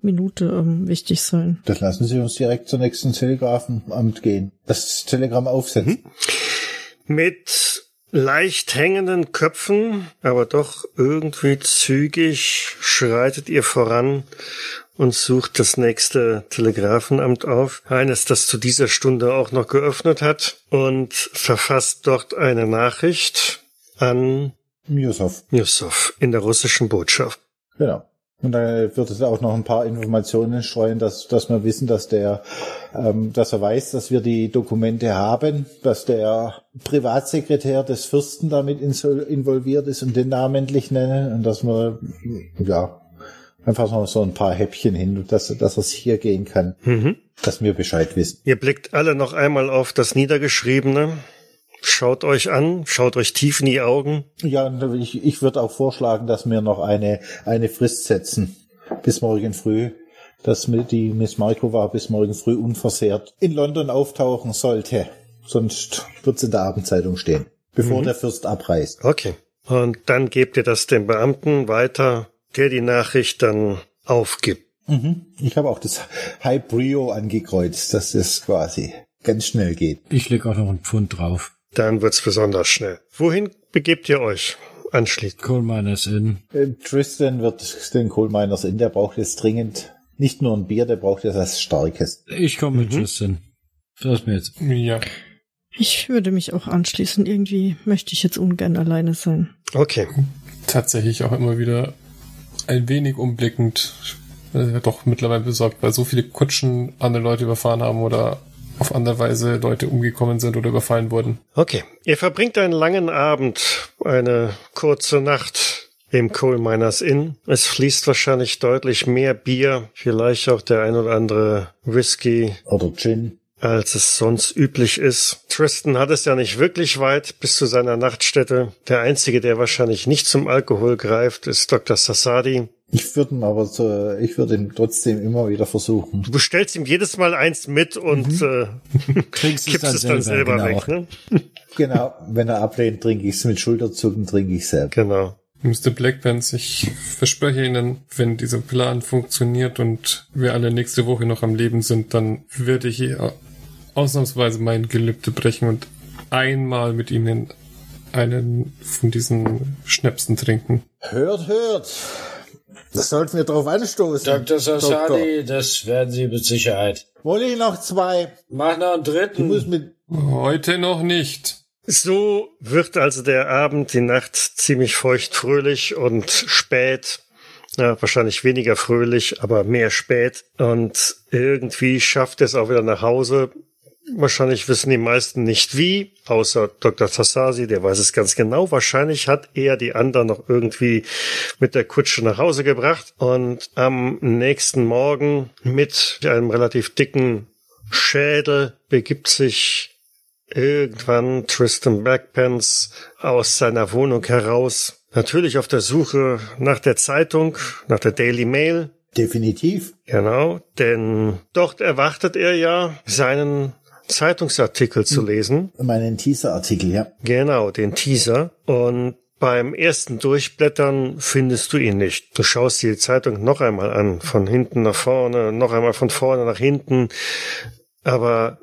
Minute ähm, wichtig sein. Das lassen Sie uns direkt zur nächsten Telegrafenamt gehen. Das Telegramm aufsetzen. Mhm. Mit leicht hängenden Köpfen, aber doch irgendwie zügig schreitet ihr voran und sucht das nächste Telegrafenamt auf, eines, das zu dieser Stunde auch noch geöffnet hat und verfasst dort eine Nachricht an Yusuf. Yusuf in der russischen Botschaft. Genau. Und da wird es auch noch ein paar Informationen streuen, dass, dass wir wissen, dass der, ähm, dass er weiß, dass wir die Dokumente haben, dass der Privatsekretär des Fürsten damit involviert ist und den namentlich nennen und dass wir, ja, einfach noch so ein paar Häppchen hin, dass, dass er sicher gehen kann, mhm. dass wir Bescheid wissen. Ihr blickt alle noch einmal auf das Niedergeschriebene Schaut euch an, schaut euch tief in die Augen. Ja, ich, ich würde auch vorschlagen, dass wir noch eine, eine Frist setzen. Bis morgen früh. Dass die Miss Markova bis morgen früh unversehrt in London auftauchen sollte. Sonst wird's in der Abendzeitung stehen. Bevor mhm. der Fürst abreist. Okay. Und dann gebt ihr das dem Beamten weiter, der die Nachricht dann aufgibt. Mhm. Ich habe auch das High Brio angekreuzt, dass es quasi ganz schnell geht. Ich leg auch noch einen Pfund drauf. Dann wird's besonders schnell. Wohin begebt ihr euch anschließend? Coal Miners Inn. Äh, Tristan wird den Coal Miners Inn, der braucht jetzt dringend nicht nur ein Bier, der braucht jetzt was Starkes. Ich komme mit mhm. Tristan. Das mir jetzt. Ja. Ich würde mich auch anschließen. Irgendwie möchte ich jetzt ungern alleine sein. Okay. Tatsächlich auch immer wieder ein wenig umblickend, äh, doch mittlerweile besorgt, weil so viele Kutschen andere Leute überfahren haben oder auf andere Weise Leute umgekommen sind oder überfallen wurden. Okay. Ihr verbringt einen langen Abend, eine kurze Nacht im Coal Miners Inn. Es fließt wahrscheinlich deutlich mehr Bier, vielleicht auch der ein oder andere Whisky. Oder Gin. Als es sonst üblich ist. Tristan hat es ja nicht wirklich weit bis zu seiner Nachtstätte. Der einzige, der wahrscheinlich nicht zum Alkohol greift, ist Dr. Sassadi. Ich würde ihn aber so, ich würde ihn trotzdem immer wieder versuchen. Du bestellst ihm jedes Mal eins mit und mhm. äh, Kriegst kippst es dann, selber, genau. weg. Ne? genau, wenn er ablehnt, trinke ich es mit Schulterzucken, trinke ich selbst. Genau. Mr. Blackpants, ich verspreche Ihnen, wenn dieser Plan funktioniert und wir alle nächste Woche noch am Leben sind, dann werde ich ausnahmsweise mein Gelübde brechen und einmal mit Ihnen einen von diesen Schnäpsen trinken. Hört, hört. Das sollten wir drauf anstoßen. Dr. Sassadi, das werden Sie mit Sicherheit. Wolle ich noch zwei? Mach noch einen dritten. muss mit Heute noch nicht. So wird also der Abend, die Nacht ziemlich feucht, fröhlich und spät. Ja, wahrscheinlich weniger fröhlich, aber mehr spät. Und irgendwie schafft es auch wieder nach Hause. Wahrscheinlich wissen die meisten nicht wie, außer Dr. Tassasi, der weiß es ganz genau. Wahrscheinlich hat er die anderen noch irgendwie mit der Kutsche nach Hause gebracht und am nächsten Morgen mit einem relativ dicken Schädel begibt sich irgendwann Tristan Blackpants aus seiner Wohnung heraus. Natürlich auf der Suche nach der Zeitung, nach der Daily Mail. Definitiv. Genau, denn dort erwartet er ja seinen Zeitungsartikel zu hm. lesen. Meinen Teaser-Artikel, ja. Genau, den Teaser. Und beim ersten Durchblättern findest du ihn nicht. Du schaust dir die Zeitung noch einmal an, von hinten nach vorne, noch einmal von vorne nach hinten. Aber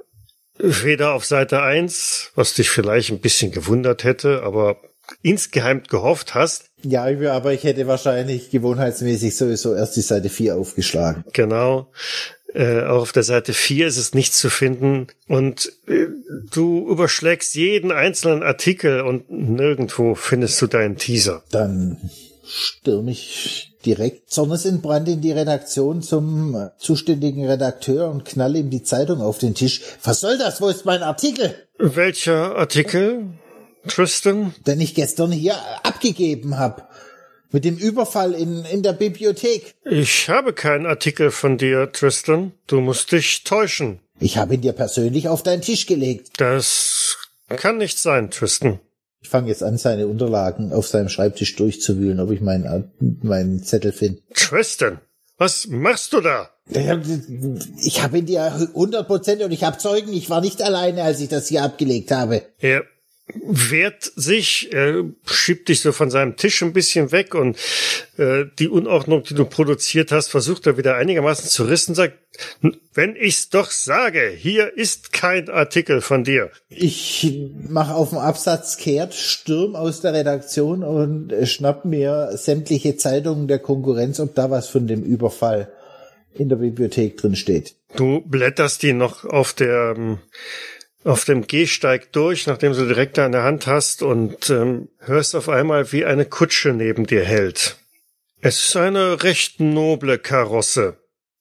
weder auf Seite 1, was dich vielleicht ein bisschen gewundert hätte, aber insgeheim gehofft hast. Ja, aber ich hätte wahrscheinlich gewohnheitsmäßig sowieso erst die Seite 4 aufgeschlagen. Genau. Äh, auch auf der Seite 4 ist es nicht zu finden. Und äh, du überschlägst jeden einzelnen Artikel und nirgendwo findest du deinen Teaser. Dann stürme ich direkt Sonnes in Brand in die Redaktion zum äh, zuständigen Redakteur und knalle ihm die Zeitung auf den Tisch. Was soll das? Wo ist mein Artikel? Welcher Artikel, Tristan? Den ich gestern hier abgegeben habe. Mit dem Überfall in, in der Bibliothek. Ich habe keinen Artikel von dir, Tristan. Du musst dich täuschen. Ich habe ihn dir persönlich auf deinen Tisch gelegt. Das kann nicht sein, Tristan. Ich fange jetzt an, seine Unterlagen auf seinem Schreibtisch durchzuwühlen, ob ich meinen, meinen Zettel finde. Tristan, was machst du da? Ich habe ihn dir 100 Prozent und ich habe Zeugen. Ich war nicht alleine, als ich das hier abgelegt habe. Er wehrt sich, er schiebt dich so von seinem Tisch ein bisschen weg und äh, die Unordnung, die du produziert hast, versucht er wieder einigermaßen zu rissen, sagt, wenn ich's doch sage, hier ist kein Artikel von dir. Ich mache auf dem Absatz kehrt, stürm aus der Redaktion und schnapp mir sämtliche Zeitungen der Konkurrenz, ob da was von dem Überfall in der Bibliothek drin steht. Du blätterst die noch auf der ähm, auf dem Gehsteig durch, nachdem du direkt da in der Hand hast und ähm, hörst auf einmal, wie eine Kutsche neben dir hält. Es ist eine recht noble Karosse.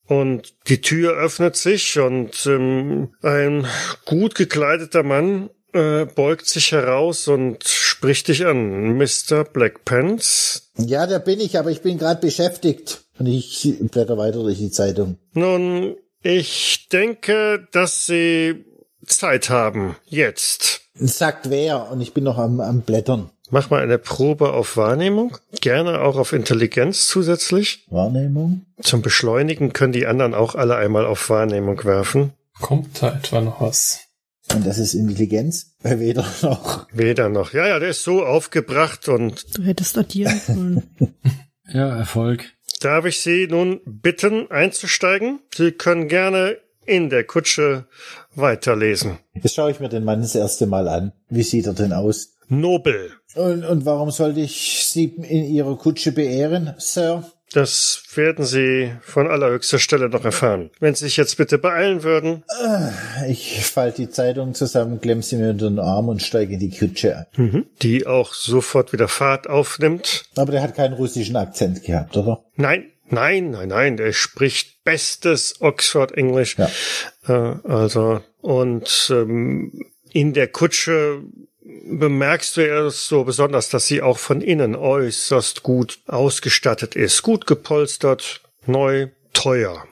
Und die Tür öffnet sich und ähm, ein gut gekleideter Mann äh, beugt sich heraus und spricht dich an. Mr. Blackpants? Ja, da bin ich, aber ich bin gerade beschäftigt. Und ich blätter weiter durch die Zeitung. Nun, ich denke, dass Sie Zeit haben. Jetzt. Sagt wer? Und ich bin noch am, am Blättern. Mach mal eine Probe auf Wahrnehmung. Gerne auch auf Intelligenz zusätzlich. Wahrnehmung? Zum Beschleunigen können die anderen auch alle einmal auf Wahrnehmung werfen. Kommt da etwa noch was? Und das ist Intelligenz? Weder noch. Weder noch. Ja, ja, der ist so aufgebracht und. Du hättest addieren sollen. ja, Erfolg. Darf ich Sie nun bitten, einzusteigen? Sie können gerne in der Kutsche weiterlesen. Jetzt schaue ich mir den Mann das erste Mal an. Wie sieht er denn aus? Nobel. Und, und warum sollte ich Sie in Ihrer Kutsche beehren, Sir? Das werden Sie von allerhöchster Stelle noch erfahren. Wenn Sie sich jetzt bitte beeilen würden. Ich falte die Zeitung zusammen, klemm sie mir unter den Arm und steige in die Kutsche ein. Mhm. Die auch sofort wieder Fahrt aufnimmt. Aber der hat keinen russischen Akzent gehabt, oder? Nein, nein, nein, nein. Der spricht bestes Oxford English. Ja. Also, und ähm, in der Kutsche bemerkst du erst so besonders, dass sie auch von innen äußerst gut ausgestattet ist. Gut gepolstert, neu, teuer.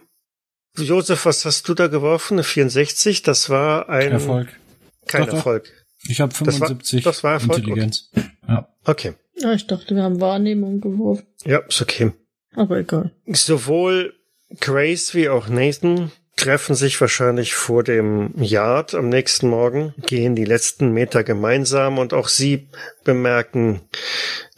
Josef, was hast du da geworfen? Eine 64? Das war ein Erfolg. Kein Doch, doch. Erfolg. Ich habe Das war- 75 das war Erfolg, Intelligenz. Ja. Okay. Ja, ich dachte, wir haben Wahrnehmung geworfen. Ja, ist okay. Aber egal. Sowohl Grace wie auch Nathan treffen sich wahrscheinlich vor dem Yard am nächsten Morgen, gehen die letzten Meter gemeinsam und auch sie bemerken,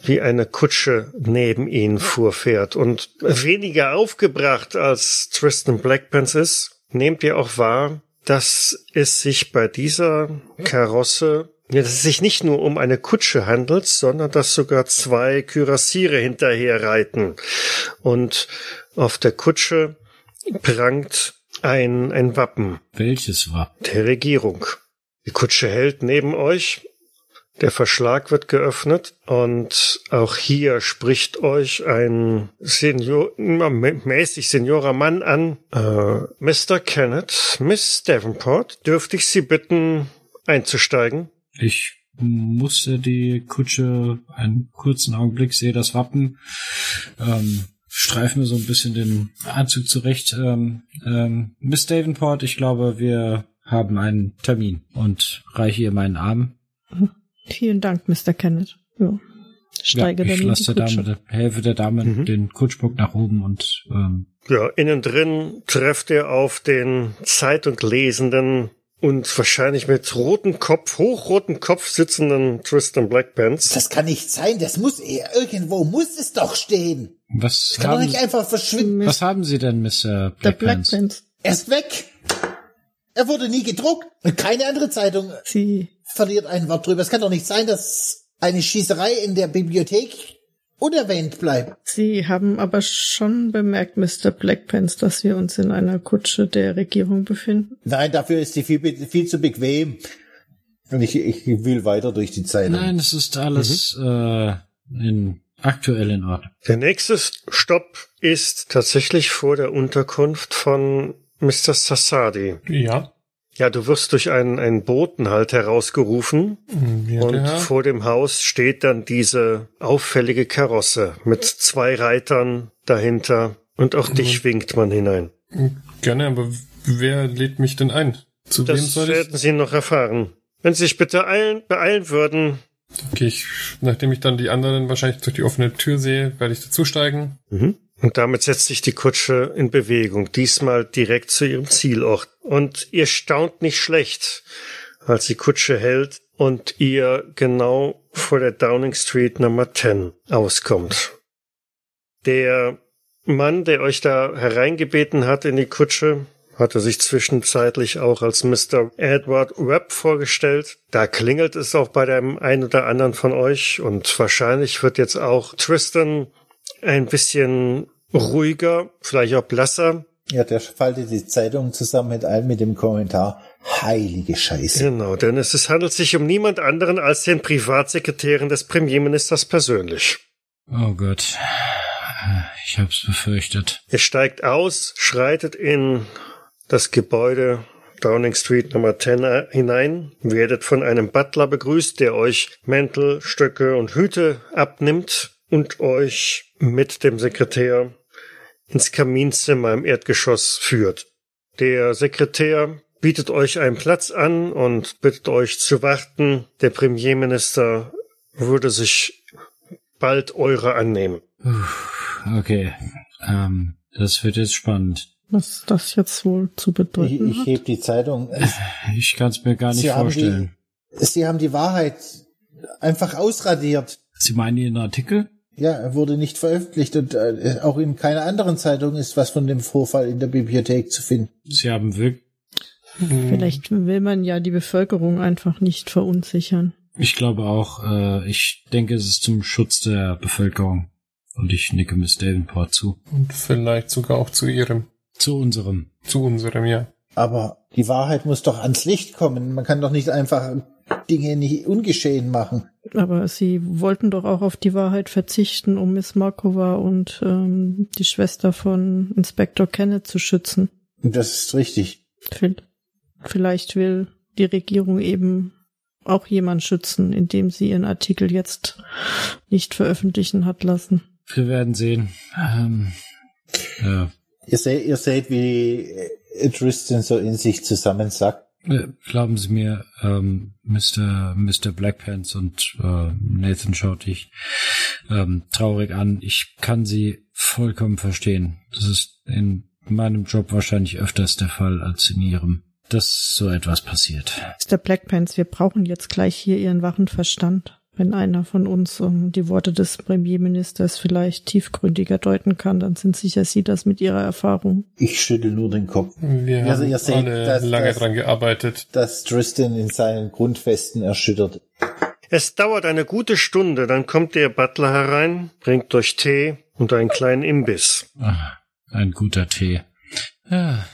wie eine Kutsche neben ihnen fuhrfährt. Und weniger aufgebracht als Tristan Blackpants ist, nehmt ihr auch wahr, dass es sich bei dieser Karosse dass es sich nicht nur um eine Kutsche handelt, sondern dass sogar zwei Kürassiere hinterher reiten. Und auf der Kutsche prangt ein, ein Wappen Welches war? der Regierung. Die Kutsche hält neben euch. Der Verschlag wird geöffnet und auch hier spricht euch ein Senior, mä- mäßig seniorer Mann an. Äh, Mr. Kenneth, Miss Davenport, dürfte ich Sie bitten, einzusteigen? Ich musste die Kutsche einen kurzen Augenblick, sehe das Wappen, ähm, streife mir so ein bisschen den Anzug zurecht. Ähm, ähm, Miss Davenport, ich glaube, wir haben einen Termin und reiche ihr meinen Arm. Vielen Dank, Mr. Kenneth. Ja. Steige ja, ich lasse der Kutsche. Dame, helfe der Dame Mhm. den Kutschbock nach oben und ähm, Ja, innen drin trefft ihr auf den Zeitung lesenden und wahrscheinlich mit rotem Kopf, hochrotem Kopf sitzenden Tristan Blackpants. Das kann nicht sein. Das muss irgendwo muss es doch stehen. Was Das kann doch haben, nicht einfach verschwinden. was haben Sie denn, Mr. Der Blackpants? Blackpants. Er ist weg. Er wurde nie gedruckt. Und keine andere Zeitung Sie, verliert ein Wort drüber. Es kann doch nicht sein, dass eine Schießerei in der Bibliothek unerwähnt bleibt. Sie haben aber schon bemerkt, Mr. Blackpants, dass wir uns in einer Kutsche der Regierung befinden. Nein, dafür ist sie viel, viel zu bequem. Und ich, ich will weiter durch die Zeitung. Nein, es ist alles Mhm. äh, in, aktuell in Ordnung. Der nächste Stopp ist tatsächlich vor der Unterkunft von Mr. Sassadi. Ja. Ja, du wirst durch einen, einen Boten halt herausgerufen Ja, und der- vor dem Haus steht dann diese auffällige Karosse mit zwei Reitern dahinter und auch dich winkt man hinein. Gerne, aber wer lädt mich denn ein? Zu wem Das soll ich? werden Sie noch erfahren. Wenn Sie sich bitte eilen, beeilen würden. Okay, ich, nachdem ich dann die anderen wahrscheinlich durch die offene Tür sehe, werde ich dazusteigen. Und damit setzt sich die Kutsche in Bewegung, diesmal direkt zu ihrem Zielort. Und ihr staunt nicht schlecht, als die Kutsche hält und ihr genau vor der Downing Street Nummer 10 auskommt. Der Mann, der euch da hereingebeten hat in die Kutsche, hatte sich zwischenzeitlich auch als Mr. Edward Webb vorgestellt. Da klingelt es auch bei dem einen oder anderen von euch und wahrscheinlich wird jetzt auch Tristan ein bisschen ruhiger, vielleicht auch blasser. Ja, der faltet die Zeitung zusammen mit allem mit dem Kommentar, heilige Scheiße. Genau, denn es, handelt sich um niemand anderen als den Privatsekretärin des Premierministers persönlich. Oh Gott. Ich hab's befürchtet. Er steigt aus, schreitet in das Gebäude Downing Street Nummer 10 hinein, werdet von einem Butler begrüßt, der euch Mäntel, Stöcke und Hüte abnimmt und euch mit dem Sekretär ins Kaminzimmer im Erdgeschoss führt. Der Sekretär bietet euch einen Platz an und bittet euch zu warten. Der Premierminister würde sich bald eure annehmen. Okay. Ähm, das wird jetzt spannend. Was das jetzt wohl zu Ich, bedeuten ich hat. heb die Zeitung. Ich kann's mir gar nicht Sie haben, vorstellen. die, Sie haben die Wahrheit einfach ausradiert. Sie meinen Ihren Artikel? Ja, er wurde nicht veröffentlicht und äh, auch in keiner anderen Zeitung ist was von dem Vorfall in der Bibliothek zu finden. Sie haben wirklich. Vielleicht will man ja die Bevölkerung einfach nicht verunsichern. Ich glaube auch, äh, ich denke, es ist zum Schutz der Bevölkerung. Und ich nicke Miss Davenport zu. Und vielleicht sogar auch zu ihrem, Zu unserem. zu unserem, ja. Aber die Wahrheit muss doch ans Licht kommen. Man kann doch nicht einfach Dinge nicht ungeschehen machen. Aber sie wollten doch auch auf die Wahrheit verzichten, um Miss Markova und ähm, die Schwester von Inspektor Kenneth zu schützen. Das ist richtig. Vi- Vielleicht will die Regierung eben auch jemand schützen, indem sie ihren Artikel jetzt nicht veröffentlichen hat lassen. Wir werden sehen. Ähm, ja. Ihr, seht, ihr seht, wie äh, Tristan so in sich zusammensackt. Äh, Glauben Sie mir, ähm, Mr. Mr. Blackpants und äh, Nathan schaut dich ähm, traurig an. Ich kann Sie vollkommen verstehen. Das ist in meinem Job wahrscheinlich öfters der Fall als in Ihrem, dass so etwas passiert. Mr. Blackpants, wir brauchen jetzt gleich hier Ihren wachen Verstand. Wenn einer von uns um, die Worte des Premierministers vielleicht tiefgründiger deuten kann, dann sind sicher Sie das mit Ihrer Erfahrung. Ich schüttel nur den Kopf. Wir Also haben ihr seht, alle dass- lange dass- dran gearbeitet. Dass Tristan in seinen Grundfesten erschüttert. Es dauert eine gute Stunde, dann kommt der Butler herein, bringt euch Tee und einen kleinen Imbiss. Ah, ein guter Tee. Ja,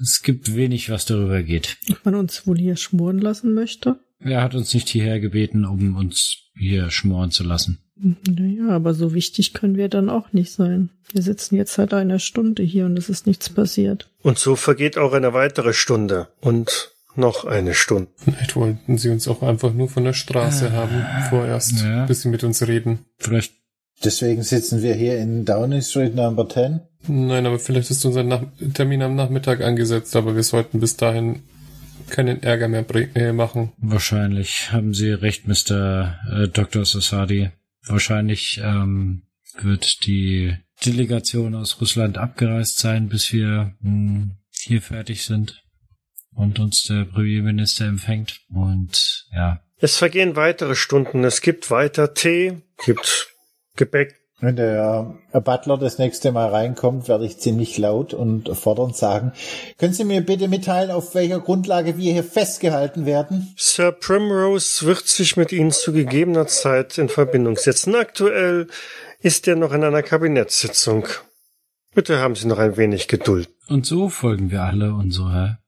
es gibt wenig, was darüber geht. Ob man uns wohl hier schmoren lassen möchte? Er hat uns nicht hierher gebeten, um uns hier schmoren zu lassen. Naja, aber so wichtig können wir dann auch nicht sein. Wir sitzen jetzt seit einer Stunde hier und es ist nichts passiert. Und so vergeht auch eine weitere Stunde und noch eine Stunde. Vielleicht wollten sie uns auch einfach nur von der Straße haben, vorerst, Ja. bis sie mit uns reden. Vielleicht Deswegen sitzen wir hier in Downing Street Number 10. Nein, aber vielleicht ist unser Nach Termin am Nachmittag angesetzt, aber wir sollten bis dahin keinen Ärger mehr äh, machen. Wahrscheinlich haben Sie recht, Mr. Äh, Dr. Sasadi. Wahrscheinlich ähm, wird die Delegation aus Russland abgereist sein, bis wir mh, hier fertig sind und uns der Premierminister empfängt. Und ja, Es vergehen weitere Stunden, es gibt weiter Tee, gibt Gebäck. Wenn der Butler das nächste Mal reinkommt, werde ich ziemlich laut und fordernd sagen, können Sie mir bitte mitteilen, auf welcher Grundlage wir hier festgehalten werden? Sir Primrose wird sich mit Ihnen zu gegebener Zeit in Verbindung setzen. Aktuell ist er noch in einer Kabinettssitzung. Bitte haben Sie noch ein wenig Geduld. und so folgen wir alle unserer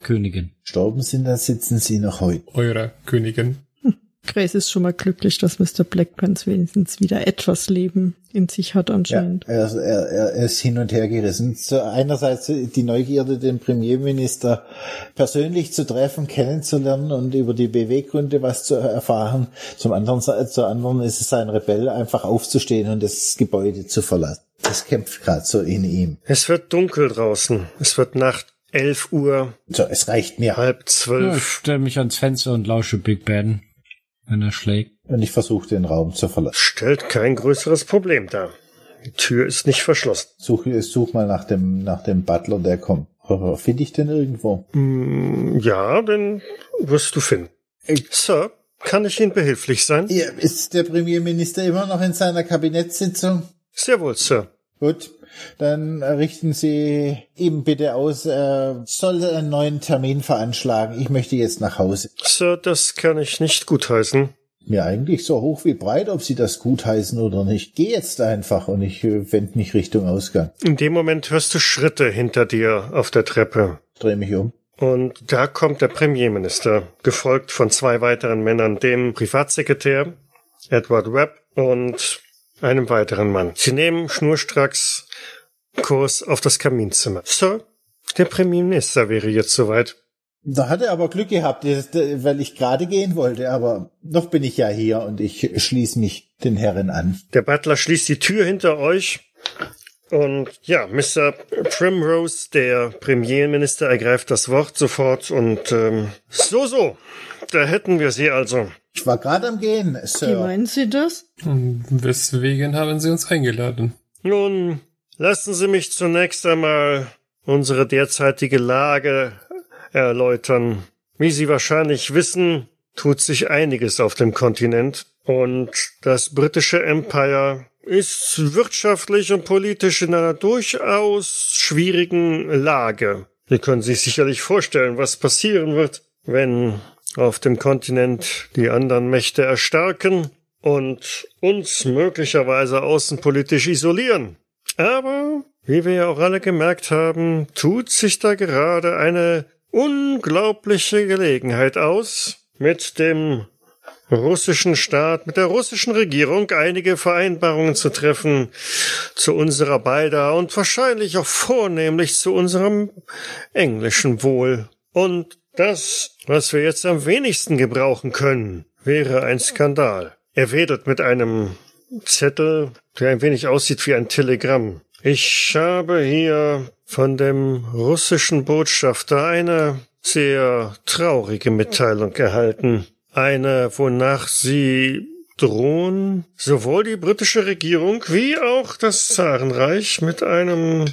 Königin. Gestorben sind, dann sitzen Sie noch heute. Eurer Königin. Grace ist schon mal glücklich, dass Mr. Blackpants wenigstens wieder etwas Leben in sich hat anscheinend. Ja, er, er, er ist hin und her gerissen. So einerseits die Neugierde, den Premierminister persönlich zu treffen, kennenzulernen und über die Beweggründe was zu erfahren. Zum anderen, zur anderen ist es ein Rebell, einfach aufzustehen und das Gebäude zu verlassen. Das kämpft gerade so in ihm. Es wird dunkel draußen. Es wird Nacht. 11 Uhr. So, es reicht mir. Halb Ja, ich zwölf. stelle mich ans Fenster und lausche Big Ben, wenn er schlägt. Und ich versuche den Raum zu verlassen. Stellt kein größeres Problem dar. Die Tür ist nicht verschlossen. Such, such mal nach dem, nach dem Butler, der kommt. Finde ich den irgendwo? Hm, Ja, den wirst du finden. Sir, kann ich Ihnen behilflich sein? Ja, ist der Premierminister immer noch in seiner Kabinettssitzung? Sehr wohl, Sir. Gut, dann richten Sie ihm bitte aus, er soll einen neuen Termin veranschlagen. Ich möchte jetzt nach Hause. Sir, das kann ich nicht gutheißen. Mir eigentlich so hoch wie breit, ob Sie das gutheißen oder nicht. Geh jetzt einfach und ich äh, wende mich Richtung Ausgang. In dem Moment hörst du Schritte hinter dir auf der Treppe. Dreh mich um. Und da kommt der Premierminister, gefolgt von zwei weiteren Männern, dem Privatsekretär Edward Webb und einem weiteren Mann. Sie nehmen schnurstracks Kurs auf das Kaminzimmer. Sir, der Premierminister wäre jetzt soweit. Da hat er aber Glück gehabt, weil ich gerade gehen wollte, aber noch bin ich ja hier und ich schließe mich den Herren an. Der Butler schließt die Tür hinter euch. Und ja, Mr. Primrose, der Premierminister, ergreift das Wort sofort und ähm, so, so. Da hätten wir sie also. Ich war gerade am Gehen, Wie Sir. meinen Sie das? Und weswegen haben Sie uns eingeladen? Nun, lassen Sie mich zunächst einmal unsere derzeitige Lage erläutern. Wie Sie wahrscheinlich wissen, tut sich einiges auf dem Kontinent und das britische Empire ist wirtschaftlich und politisch in einer durchaus schwierigen Lage. Sie können sich sicherlich vorstellen, was passieren wird, wenn auf dem Kontinent die anderen Mächte erstarken und uns möglicherweise außenpolitisch isolieren. Aber, wie wir ja auch alle gemerkt haben, tut sich da gerade eine unglaubliche Gelegenheit aus, mit dem russischen Staat, mit der russischen Regierung einige Vereinbarungen zu treffen zu unserer beider und wahrscheinlich auch vornehmlich zu unserem englischen Wohl. Und das, was wir jetzt am wenigsten gebrauchen können, wäre ein Skandal. Er wedelt mit einem Zettel, der ein wenig aussieht wie ein Telegramm. Ich habe hier von dem russischen Botschafter eine sehr traurige Mitteilung erhalten. Eine, wonach sie drohen, sowohl die britische Regierung wie auch das Zarenreich mit einem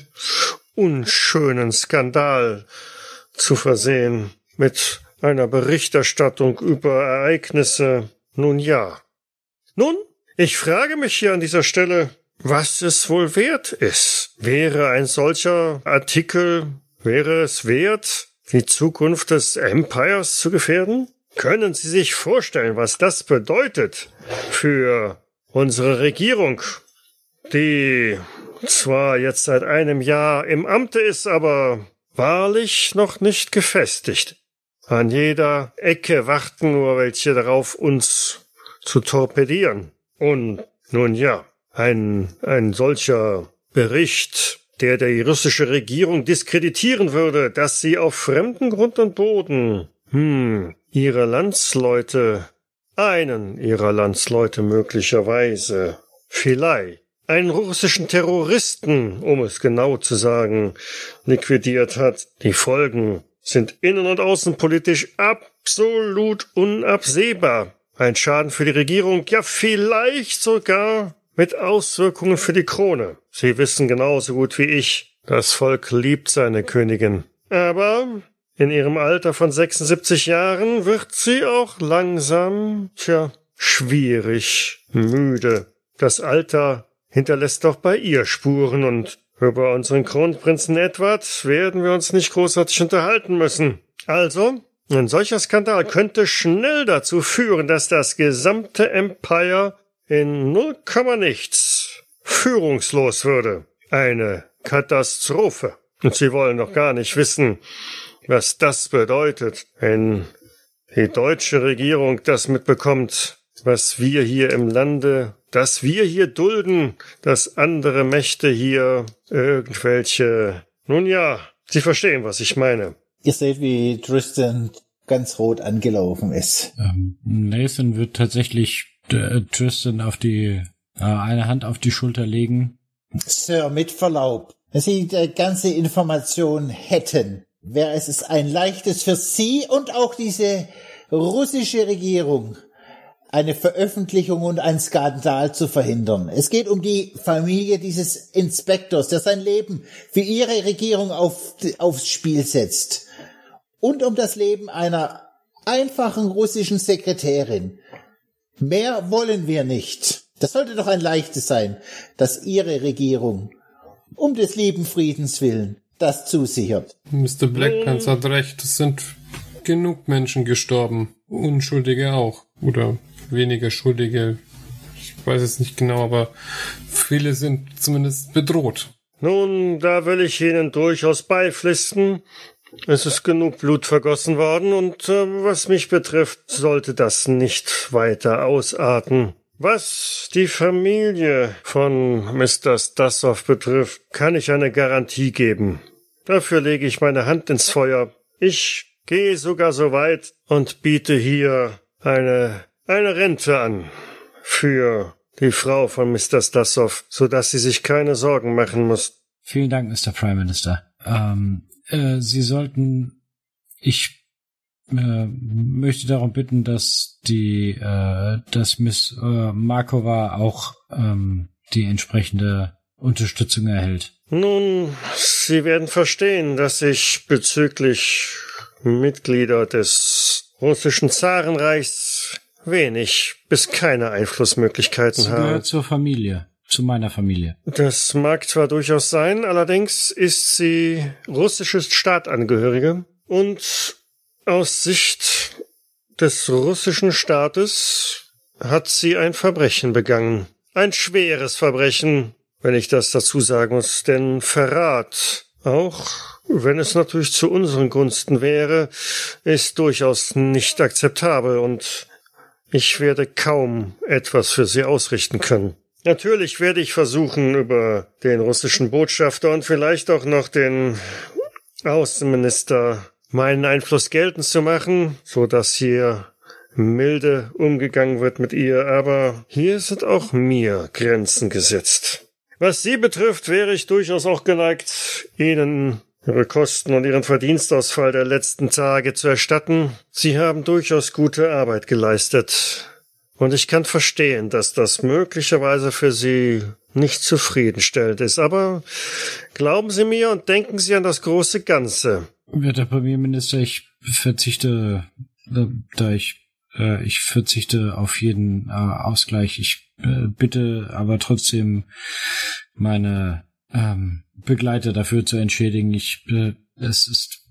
unschönen Skandal zu versehen, mit einer Berichterstattung über Ereignisse. Nun ja. Nun, ich frage mich hier an dieser Stelle, was es wohl wert ist. Wäre ein solcher Artikel, wäre es wert, die Zukunft des Empires zu gefährden? Können Sie sich vorstellen, was das bedeutet für unsere Regierung, die zwar jetzt seit einem Jahr im Amte ist, aber wahrlich noch nicht gefestigt. An jeder Ecke warten nur welche darauf, uns zu torpedieren. Und nun ja, ein, ein solcher Bericht, der die russische Regierung diskreditieren würde, dass sie auf fremden Grund und Boden, hm, ihre Landsleute, einen ihrer Landsleute möglicherweise, vielleicht, einen russischen Terroristen, um es genau zu sagen, liquidiert hat. Die Folgen sind innen- und außenpolitisch absolut unabsehbar. Ein Schaden für die Regierung, ja vielleicht sogar mit Auswirkungen für die Krone. Sie wissen genauso gut wie ich, das Volk liebt seine Königin. Aber in ihrem Alter von 76 Jahren wird sie auch langsam, tja, schwierig, müde. Das Alter hinterlässt doch bei ihr Spuren und über unseren Kronprinzen Edward werden wir uns nicht großartig unterhalten müssen. Also, ein solcher Skandal könnte schnell dazu führen, dass das gesamte Empire in null Komma nichts führungslos würde. Eine Katastrophe. Und Sie wollen doch gar nicht wissen, was das bedeutet, wenn die deutsche Regierung das mitbekommt, was wir hier im Lande, dass wir hier dulden, dass andere Mächte hier irgendwelche, nun ja, Sie verstehen, was ich meine. Ihr seht, wie Tristan ganz rot angelaufen ist. Ähm, Nathan wird tatsächlich äh, Tristan auf die äh, eine Hand auf die Schulter legen. Sir, mit Verlaub, wenn Sie die ganze Information hätten, wäre es ein leichtes für Sie und auch diese russische Regierung, eine Veröffentlichung und einen Skandal zu verhindern. Es geht um die Familie dieses Inspektors, der sein Leben für ihre Regierung auf, aufs Spiel setzt. Und um das Leben einer einfachen russischen Sekretärin. Mehr wollen wir nicht. Das sollte doch ein leichtes sein, dass Ihre Regierung um des lieben Friedens willen das zusichert. Mr. Blackpants hat recht, es sind genug Menschen gestorben. Unschuldige auch. Oder weniger Schuldige. Ich weiß es nicht genau, aber viele sind zumindest bedroht. Nun, da will ich Ihnen durchaus beipflichten. Es ist genug Blut vergossen worden und äh, was mich betrifft, sollte das nicht weiter ausarten. Was die Familie von Mr. Stassow betrifft, kann ich eine Garantie geben. Dafür lege ich meine Hand ins Feuer. Ich gehe sogar so weit und biete hier eine eine Rente an für die Frau von Mr. Stassow, so dass sie sich keine Sorgen machen muss. Vielen Dank, Mr. Prime Minister. Ähm, äh, Sie sollten, ich äh, möchte darum bitten, dass die, äh, dass Miss äh, Markova auch ähm, die entsprechende Unterstützung erhält. Nun, Sie werden verstehen, dass ich bezüglich Mitglieder des russischen Zarenreichs wenig bis keine Einflussmöglichkeiten Sie habe. gehört zur Familie, zu meiner Familie. Das mag zwar durchaus sein, allerdings ist sie russische Staatangehörige und aus Sicht des russischen Staates hat sie ein Verbrechen begangen. Ein schweres Verbrechen, wenn ich das dazu sagen muss, denn Verrat, auch wenn es natürlich zu unseren Gunsten wäre, ist durchaus nicht akzeptabel und ich werde kaum etwas für sie ausrichten können. Natürlich werde ich versuchen, über den russischen Botschafter und vielleicht auch noch den Außenminister meinen Einfluss geltend zu machen, so dass hier milde umgegangen wird mit ihr, aber hier sind auch mir Grenzen gesetzt. Was sie betrifft, wäre ich durchaus auch geneigt, Ihnen Ihre Kosten und Ihren Verdienstausfall der letzten Tage zu erstatten. Sie haben durchaus gute Arbeit geleistet. Und ich kann verstehen, dass das möglicherweise für Sie nicht zufriedenstellend ist. Aber glauben Sie mir und denken Sie an das große Ganze. Werter Premierminister, ich verzichte, äh, da ich, äh, ich verzichte auf jeden äh, Ausgleich. Ich äh, bitte aber trotzdem meine ähm, Begleiter dafür zu entschädigen. Ich, äh, es ist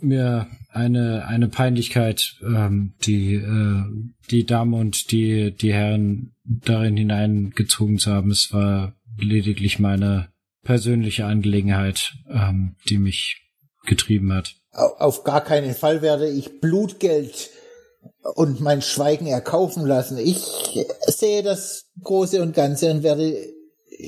mir eine eine Peinlichkeit, ähm, die äh, die Damen und die die Herren darin hineingezogen zu haben. Es war lediglich meine persönliche Angelegenheit, ähm, die mich getrieben hat. Auf gar keinen Fall werde ich Blutgeld und mein Schweigen erkaufen lassen. Ich sehe das Große und Ganze und werde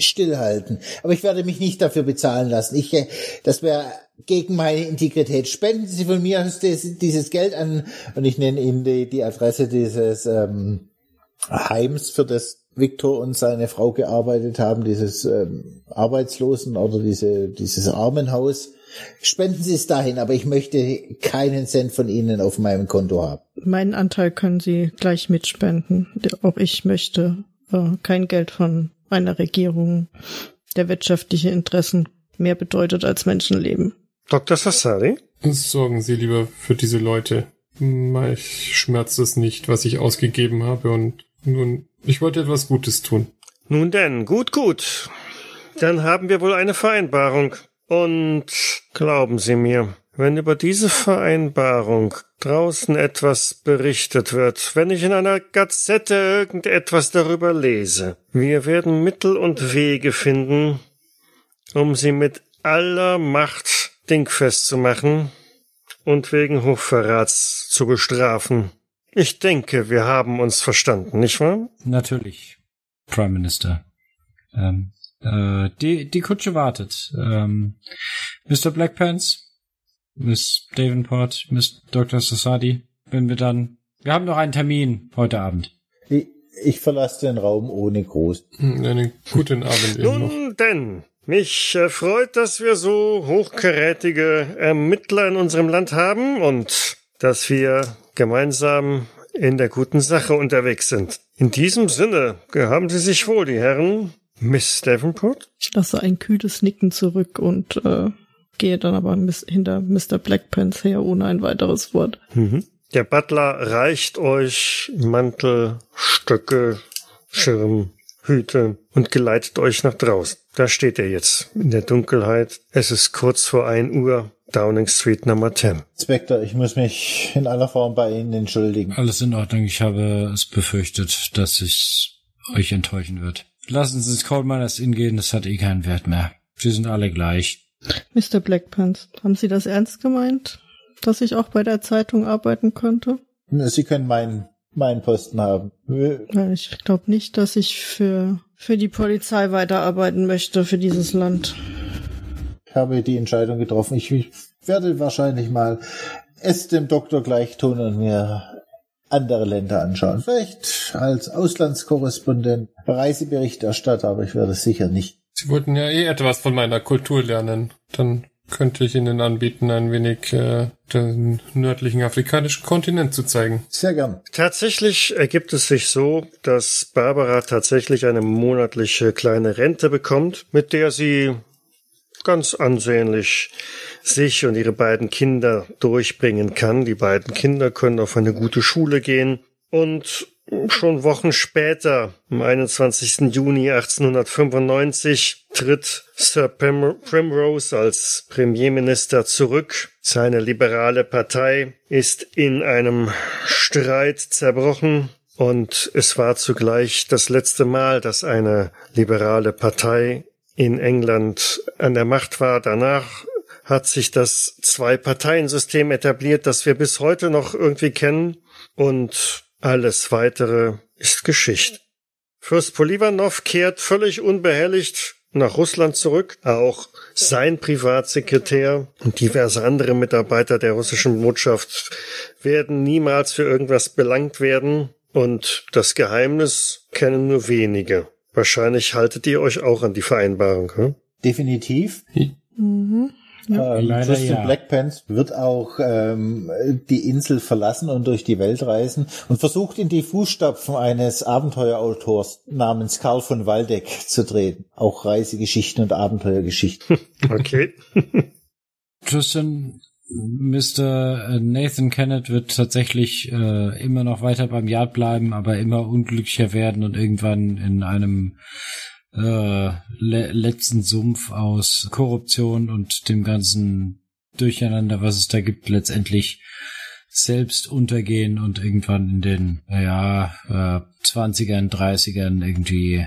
stillhalten. Aber ich werde mich nicht dafür bezahlen lassen. Ich, äh, das wäre gegen meine Integrität. Spenden Sie von mir aus dieses Geld an und ich nenne Ihnen die, die Adresse dieses ähm, Heims, für das Viktor und seine Frau gearbeitet haben, dieses ähm, Arbeitslosen oder diese, dieses Armenhaus. Spenden Sie es dahin, aber ich möchte keinen Cent von Ihnen auf meinem Konto haben. Meinen Anteil können Sie gleich mitspenden. Auch ich möchte äh, kein Geld von einer Regierung, der wirtschaftliche Interessen mehr bedeutet als Menschenleben. Dr. Sassari? Sorgen Sie lieber für diese Leute. Ich schmerzt es nicht, was ich ausgegeben habe und nun, ich wollte etwas Gutes tun. Nun denn, gut, gut. Dann haben wir wohl eine Vereinbarung. Und glauben Sie mir, wenn über diese Vereinbarung draußen etwas berichtet wird, wenn ich in einer Gazette irgendetwas darüber lese, wir werden Mittel und Wege finden, um sie mit aller Macht dingfest zu machen und wegen Hochverrats zu bestrafen. Ich denke, wir haben uns verstanden, nicht wahr? Natürlich, Prime Minister. Ähm, äh, die, die Kutsche wartet. Ähm, Mr. Blackpants, Miss Davenport, Miss Dr. Sasadi, wenn wir dann... Wir haben noch einen Termin heute Abend. Ich, ich verlasse den Raum ohne groß. Hm, Einen guten Abend. Nun denn, mich äh, freut, dass wir so hochkarätige Ermittler in unserem Land haben und dass wir gemeinsam in der guten Sache unterwegs sind. In diesem Sinne, haben Sie sich wohl, die Herren. Miss Davenport? Ich lasse ein kühles Nicken zurück und äh, gehe dann aber mis hinter Mr. Blackpants her ohne ein weiteres Wort. Mhm. Der Butler reicht euch Mantel, Stöcke, Schirm, Hüte und geleitet euch nach draußen. Da steht er jetzt in der Dunkelheit. Es ist kurz vor ein Uhr. Downing Street Nummer 10. Inspektor, ich muss mich in aller Form bei Ihnen entschuldigen. Alles in Ordnung. Ich habe es befürchtet, dass es euch enttäuschen wird. Lassen Sie ins Coal Miners Inn gehen, das hat eh keinen Wert mehr. Sie sind alle gleich. Mr. Blackpants, haben Sie das ernst gemeint, dass ich auch bei der Zeitung arbeiten könnte? Sie können meinen meinen Posten haben. Ich glaube nicht, dass ich für, für die Polizei weiterarbeiten möchte, für dieses Land. Ich habe die Entscheidung getroffen. Ich, ich werde wahrscheinlich mal es dem Doktor gleich tun und mir andere Länder anschauen. Vielleicht als Auslandskorrespondent, Reiseberichterstatter, aber ich werde es sicher nicht. Sie wollten ja eh etwas von meiner Kultur lernen. Dann könnte ich Ihnen anbieten, ein wenig äh, den nördlichen afrikanischen Kontinent zu zeigen. Sehr gern. Tatsächlich ergibt es sich so, dass Barbara tatsächlich eine monatliche kleine Rente bekommt, mit der sie ganz ansehnlich sich und ihre beiden Kinder durchbringen kann. Die beiden Kinder können auf eine gute Schule gehen und schon Wochen später, am 21. Juni 1895, tritt Sir Prim Primrose als Premierminister zurück. Seine liberale Partei ist in einem Streit zerbrochen und es war zugleich das letzte Mal, dass eine liberale Partei in England an der Macht war. Danach hat sich das Zwei-Parteien-System etabliert, das wir bis heute noch irgendwie kennen und alles weitere ist Geschichte. Fürst Polivanov kehrt völlig unbehelligt nach Russland zurück. Auch sein Privatsekretär und diverse andere Mitarbeiter der russischen Botschaft werden niemals für irgendwas belangt werden. Und das Geheimnis kennen nur wenige. Wahrscheinlich haltet ihr euch auch an die Vereinbarung, hm? Definitiv. Mhm. Ähm, Leider Tristan ja. Blackpants wird auch ähm, die Insel verlassen und durch die Welt reisen und versucht in die Fußstapfen eines Abenteuerautors namens Karl von Waldeck zu treten. Auch Reisegeschichten und Abenteuergeschichten. Okay. Tristan, Mr. Nathan Kennett wird tatsächlich äh, immer noch weiter beim Yard bleiben, aber immer unglücklicher werden und irgendwann in einem äh, le letzten Sumpf aus Korruption und dem ganzen Durcheinander, was es da gibt, letztendlich selbst untergehen und irgendwann in den, naja, äh, 20ern, 30ern irgendwie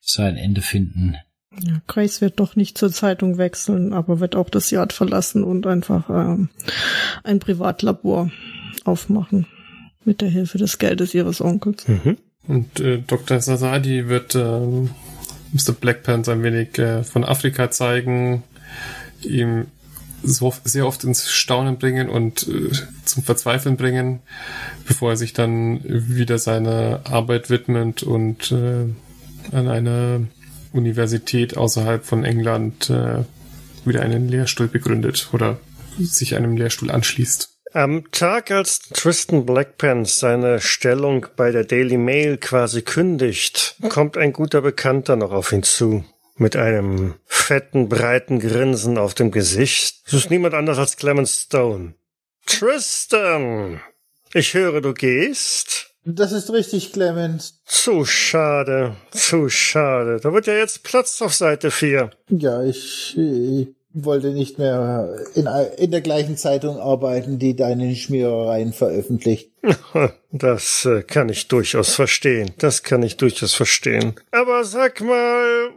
sein Ende finden. Ja, Grace wird doch nicht zur Zeitung wechseln, aber wird auch das Yard verlassen und einfach ähm, ein Privatlabor aufmachen. Mit der Hilfe des Geldes ihres Onkels. Mhm. Und äh, Dr. Sasadi wird ähm, Mr. Blackpants ein wenig äh, von Afrika zeigen, ihm so sehr oft ins Staunen bringen und äh, zum Verzweifeln bringen, bevor er sich dann wieder seiner Arbeit widmet und äh, an einer Universität außerhalb von England äh, wieder einen Lehrstuhl begründet oder sich einem Lehrstuhl anschließt. Am Tag, als Tristan Blackpants seine Stellung bei der Daily Mail quasi kündigt, kommt ein guter Bekannter noch auf ihn zu. Mit einem fetten, breiten Grinsen auf dem Gesicht. Es ist niemand anders als Clement Stone. Tristan! Ich höre, du gehst? Das ist richtig, Clemens. Zu schade, zu schade. Da wird ja jetzt Platz auf Seite 4. Ja, ich, ich wollte nicht mehr in, in der gleichen Zeitung arbeiten, die deine Schmierereien veröffentlicht. Das äh, kann ich durchaus verstehen. Das kann ich durchaus verstehen. Aber sag mal,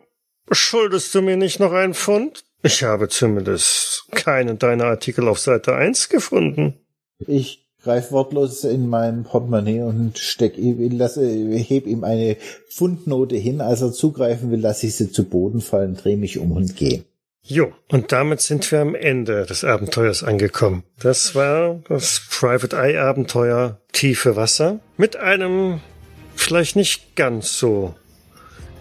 schuldest du mir nicht noch einen Pfund? Ich habe zumindest keinen deiner Artikel auf Seite 1 gefunden. Ich greif wortlos in mein Portemonnaie und steck ihm, lasse, heb ihm eine Pfundnote hin. Als er zugreifen will, lasse ich sie zu Boden fallen, drehe mich um und gehe. Jo, und damit sind wir am Ende des Abenteuers angekommen. Das war das Private Eye Abenteuer Tiefe Wasser mit einem vielleicht nicht ganz so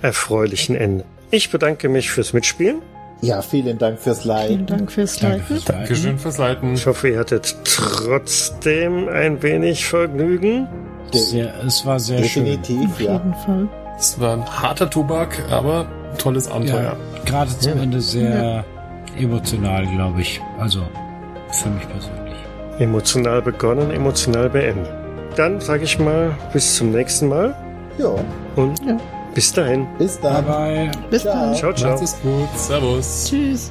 erfreulichen Ende. Ich bedanke mich fürs Mitspielen. Ja, vielen Dank fürs Leiten. Vielen Dank fürs Leiten. Dankeschön fürs Leiten. Ich hoffe, ihr hattet trotzdem ein wenig Vergnügen. Sehr, es war sehr schön. Definitiv, Auf ja. jeden Fall. Es war ein harter Tobak, aber tolles Abenteuer. Ja, gerade zum Ja. Ende sehr emotional, glaube ich. Also für mich persönlich. Emotional begonnen, emotional beendet. Dann sage ich mal bis zum nächsten Mal Ja, und Ja. bis dahin. bis Bye dann. bye. Bis Ciao. dann. Ciao, ciao. Macht es gut. Servus. Tschüss.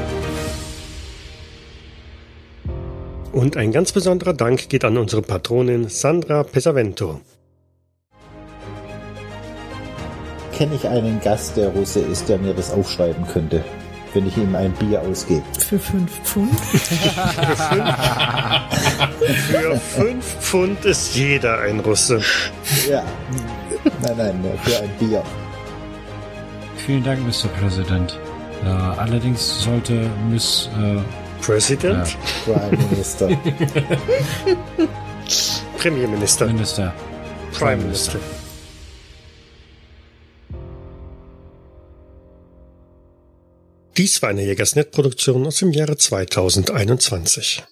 Und ein ganz besonderer Dank geht an unsere Patronin Sandra Pesavento. Kenne ich einen Gast, der Russe ist, der mir das aufschreiben könnte, wenn ich ihm ein Bier ausgebe? Für fünf Pfund. Für fünf Pfund ist jeder ein Russe. Ja. Nein, nein, nur für ein Bier. Vielen Dank, Mr. President. Äh, allerdings sollte Miss äh, President, Prime Minister. Premierminister, Minister Prime Minister. Dies war eine Jägersnet-Produktion aus dem Jahre 2021.